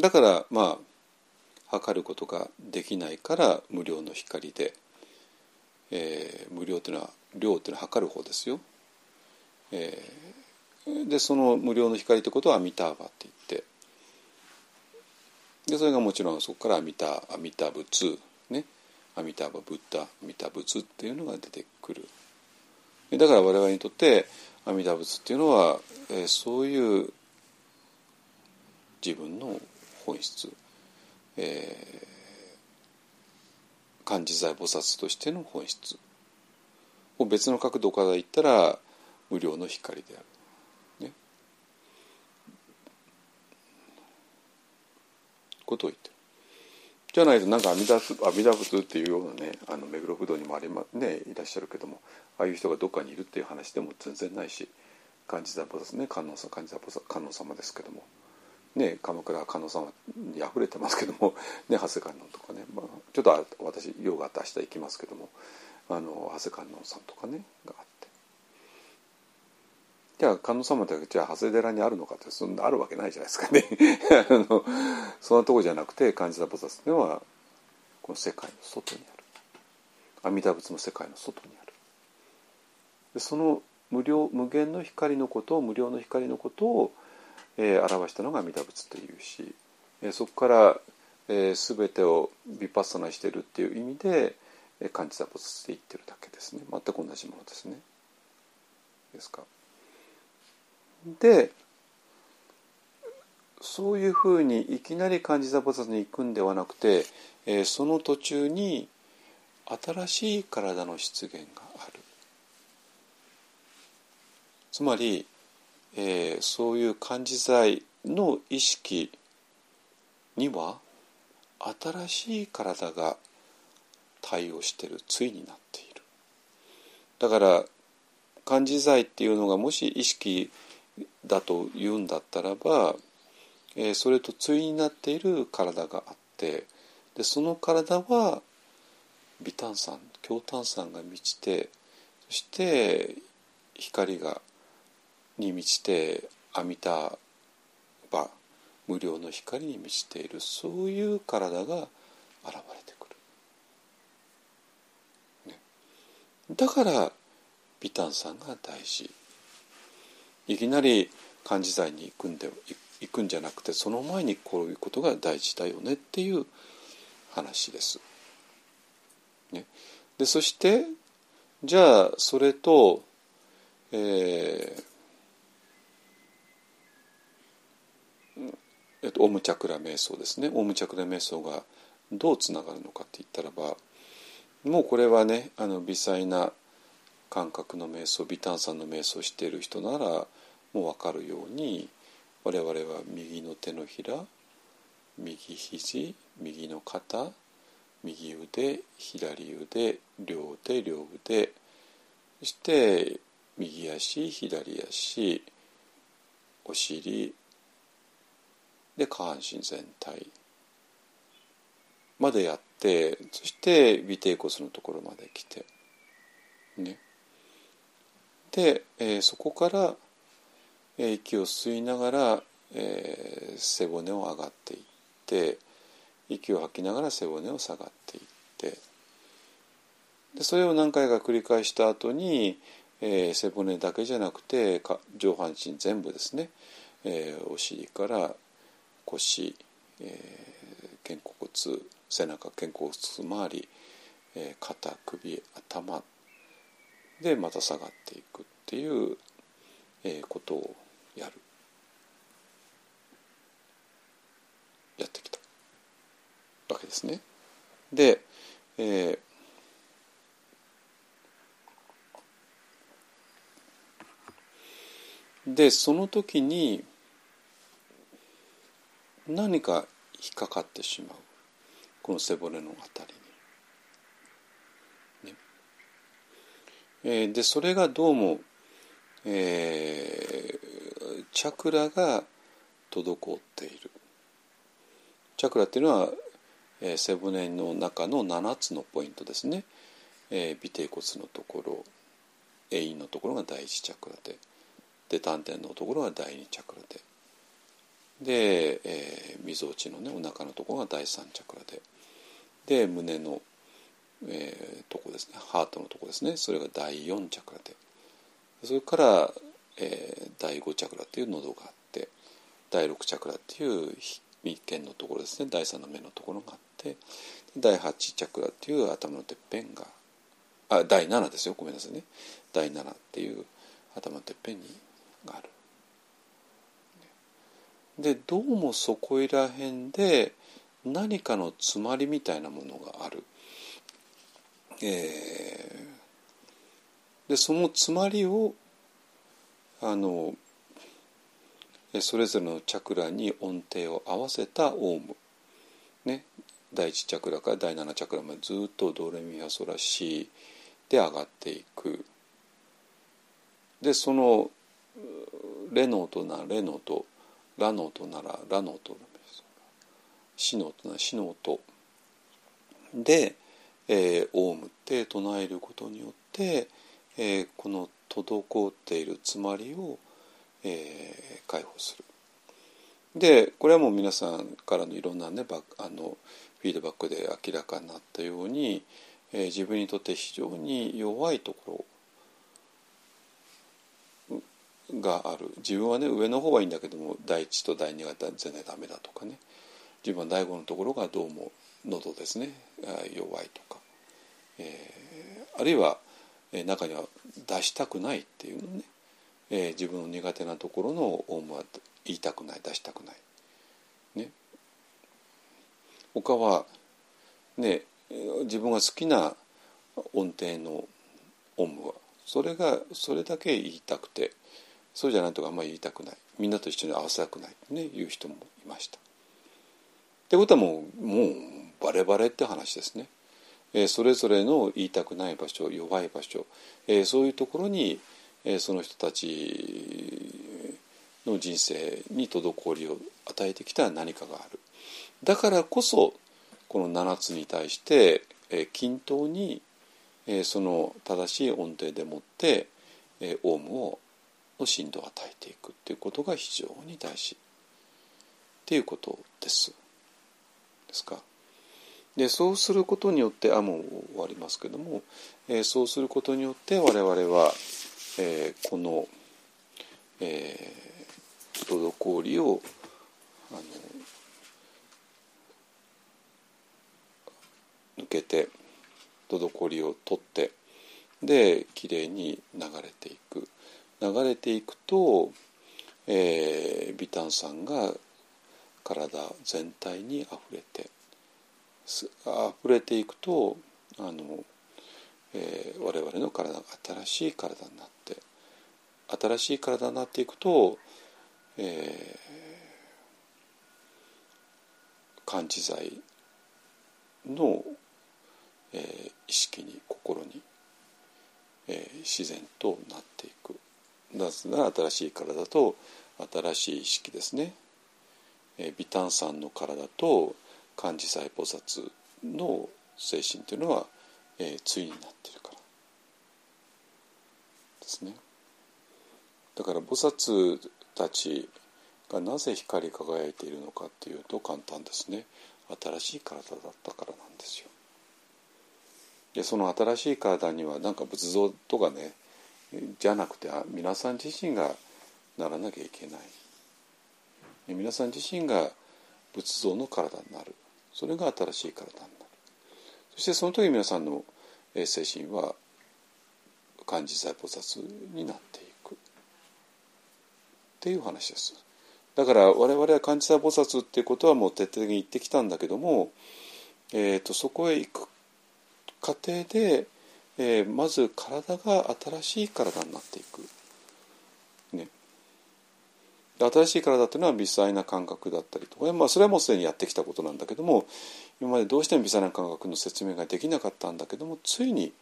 だからまあ測ることができないから無料の光で、えー無料っていうのは量っていうのは測る方ですよ。えーでその無料の光ってことはアミターバって言って。でそれがもちろんそこからアミタアミタ仏ね。アミターバブッダアミタ仏っていうのが出てくる。だから我々にとって阿弥陀仏っていうのは、えーそういう自分の本質、えー、漢字財菩薩としての本質を別の角度から言ったら無料の光である。ね、ことを言ってる。じゃないとなんか阿弥陀仏阿弥陀仏っていうようなねあの目黒不動にもありまねいらっしゃるけどもああいう人がどっかにいるっていう話でも全然ないし漢字財菩薩ね観音さん漢字財菩薩観音様ですけどもね鎌倉観音様にあふれてますけども ね長谷観音とかね、まあ、ちょっとあ私用があって明日行きますけどもあの長谷観音さんとかねがあって。じゃあ観音様ってじゃあ長谷寺にあるのかってそんなあるわけないじゃないですかね。あのそんなとこじゃなくて漢字財菩薩っていうのはこの世界の外にある。阿弥陀仏の世界の外にある。でその無料無限の光のことを無料の光のことを、えー表したのが弥陀仏というし、えーそこから、えー、全てをヴィパッサナしてるっていう意味で、えー、漢字財菩薩って言ってるだけですね全く同じものですね。ですか。でそういうふうにいきなり漢字財菩薩に行くんではなくて、えーその途中に新しい体の出現があるつまり、えーそういう漢字財の意識には新しい体が対応してる対になっている。だから漢字財っていうのがもし意識だと言うんだったらば、えーそれと対になっている体があってでその体は微炭酸強炭酸が満ちてそして光がに満ちて阿弥陀場無料の光に満ちているそういう体が現れてくる、ね、だから微炭酸が大事。いきなり漢字財に行くんで行くんじゃなくてその前にこういうことが大事だよねっていう話です。ね、でそしてじゃあそれと、えーえっと、オムチャクラ瞑想ですね。オムチャクラ瞑想がどうつながるのかって言ったらばもうこれはねあの微細な感覚の瞑想微炭酸の瞑想をしている人ならもう分かるように我々は右の手のひら右肘右の肩右腕左腕両手両腕そして右足左足お尻で下半身全体。までやってそして尾てい骨のところまで来て。ね。で、えーそこから、えー息を吸いながら、えー背骨を上がっていって息を吐きながら背骨を下がっていって。でそれを何回か繰り返した後に、えー背骨だけじゃなくてか上半身全部ですね、えーお尻から腰、えー肩甲骨背中肩甲骨周り、えー肩首頭でまた下がっていくっていう、えー、ことをやるやってきたわけですね。で、えー、でその時に何か引っかかってしまうこの背骨のあたりに。ねえー、でそれがどうも、えー、チャクラが滞っている。チャクラっていうのは、えー、背骨の中の7つのポイントですね。えー、尾てい骨のところ栄陰のところが第一チャクラでで丹田のところが第二チャクラでで、えー、みぞおちのねお腹のところが第三チャクラで。で胸の、えー、とこですね。ハートのとこですね。それが第四チャクラで。それから、えー、第五チャクラっていう喉があって。第六チャクラっていう眉間のところですね。第三の目のところがあって。第八チャクラっていう頭のてっぺんがあ第7ですよ。ごめんなさいね。第7っていう頭のてっぺんにがある。でどうもそこいら辺で何かの詰まりみたいなものがある。えー、でその詰まりをあのそれぞれのチャクラに音程を合わせたオウム、ね、第1チャクラから第7チャクラまでずっとドレミファソラシで上がっていく。でそのレの音ならレの音ラの音ならラの音シの音ならシの音で、えー、オウムって唱えることによって、えー、この滞っている詰まりを、えー、解放する。でこれはもう皆さんからのいろんなねバあのフィードバックで明らかになったように、えー、自分にとって非常に弱いところがある。自分はね上の方はいいんだけども第一と第二が全然ダメだとかね。自分は第五のところがどうも喉ですね。弱いとか、えー、あるいは、中には出したくないっていうのね、えー、自分の苦手なところのオウムは言いたくない出したくない。ね、他はね自分が好きな音程のオウムはそれがそれだけ言いたくてそうじゃないとかあんまり言いたくないみんなと一緒に合わせたくないねいう人もいました。ってことはもうもうバレバレって話ですね。えー、それぞれの言いたくない場所弱い場所、えー、そういうところに、えー、その人たちの人生に滞りを与えてきた何かがある。だからこそこの7つに対して、え、均等に、え、その正しい音程でもって、え、オウムをの振動を与えていくっていうことが非常に大事っていうことです。ですか。でそうすることによってあもう終わりますけども、えー、そうすることによって我々は、えー、この、えー、滞りをあの抜けて滞りを取ってできれいに流れていく。流れていくと、えー、微炭酸が体全体にあふれてあふれていくとあの、えー、我々の体が新しい体になって新しい体になっていくと、えー、感知剤の、えー、意識に心に、えー、自然となっていく。なぜなら新しい体と新しい意識ですね。え微炭酸の体と漢字細菩薩の精神というのは、えー、対になっているからですね。だから菩薩たちがなぜ光り輝いているのかっていうと簡単ですね。新しい体だったからなんですよ。でその新しい体にはなんか仏像とかねじゃなくて皆さん自身がならなきゃいけない。皆さん自身が仏像の体になる。それが新しい体になる。そしてその時皆さんの精神は漢字財菩薩になっていく。っていう話です。だから我々は漢字財菩薩っていうことはもう徹底的に言ってきたんだけども、えーと、そこへ行く過程で、えー、まず体が新しい体になっていく。ね、新しい体っていうのは微細な感覚だったりとか、まあ、それはもうすでにやってきたことなんだけども今までどうしても微細な感覚の説明ができなかったんだけどもついに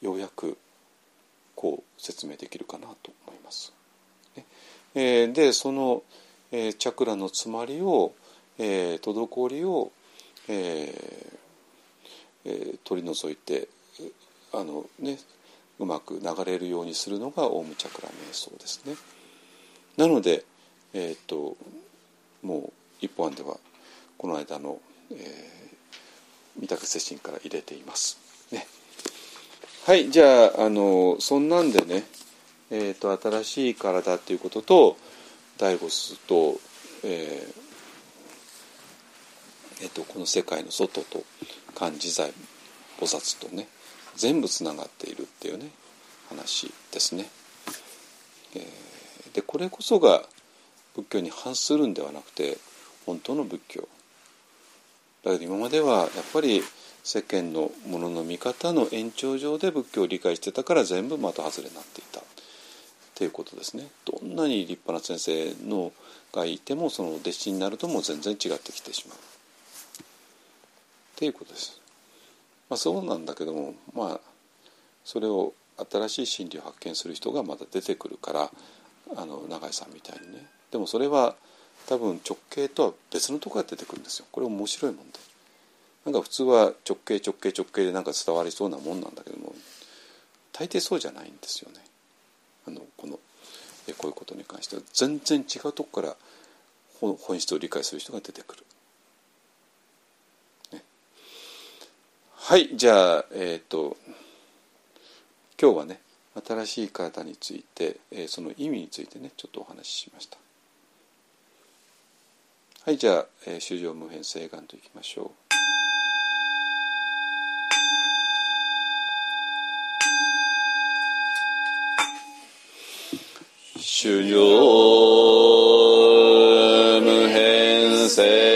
ようやくこう説明できるかなと思います。えー、でその、えー、チャクラの詰まりを、えー、滞りを、えーえー、取り除いてあの、ね、うまく流れるようにするのがオウムチャクラ瞑想ですね。なので、えーと、もう一本案ではこの間の、えー、三宅接心から入れています。ね、はいじゃああのそんなんでね、えーと、新しい体ということとダイゴスと,、えーえーと、この世界の外と漢字財菩薩とね全部つながっているっていうね話ですね。でこれこそが仏教に反するんではなくて本当の仏教だけど今まではやっぱり世間のものの見方の延長上で仏教を理解してたから全部的外れになっていたっていうことですね。どんなに立派な先生のがいてもその弟子になるともう全然違ってきてしまうっていうことです。まあ、そうなんだけどもまあそれを新しい真理を発見する人がまた出てくるからあの永井さんみたいにね。でもそれは多分直径とは別のところが出てくるんですよ。これ面白いもんで。なんか普通は直径直径直径でなんか伝わりそうなもんなんだけども大抵そうじゃないんですよね。あのこのこういうことに関しては。全然違うとこから本質を理解する人が出てくる。はいじゃあえっ、ー、と今日はね新しい体について、えー、その意味についてねちょっとお話ししました。はいじゃあ、えー、修行無変性願といきましょう。修行無変性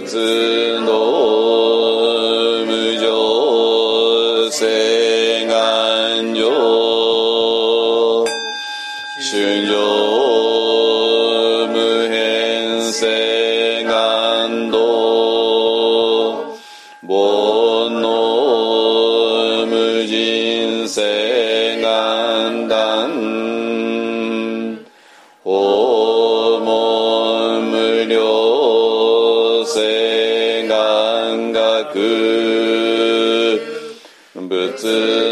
仏の仏の無常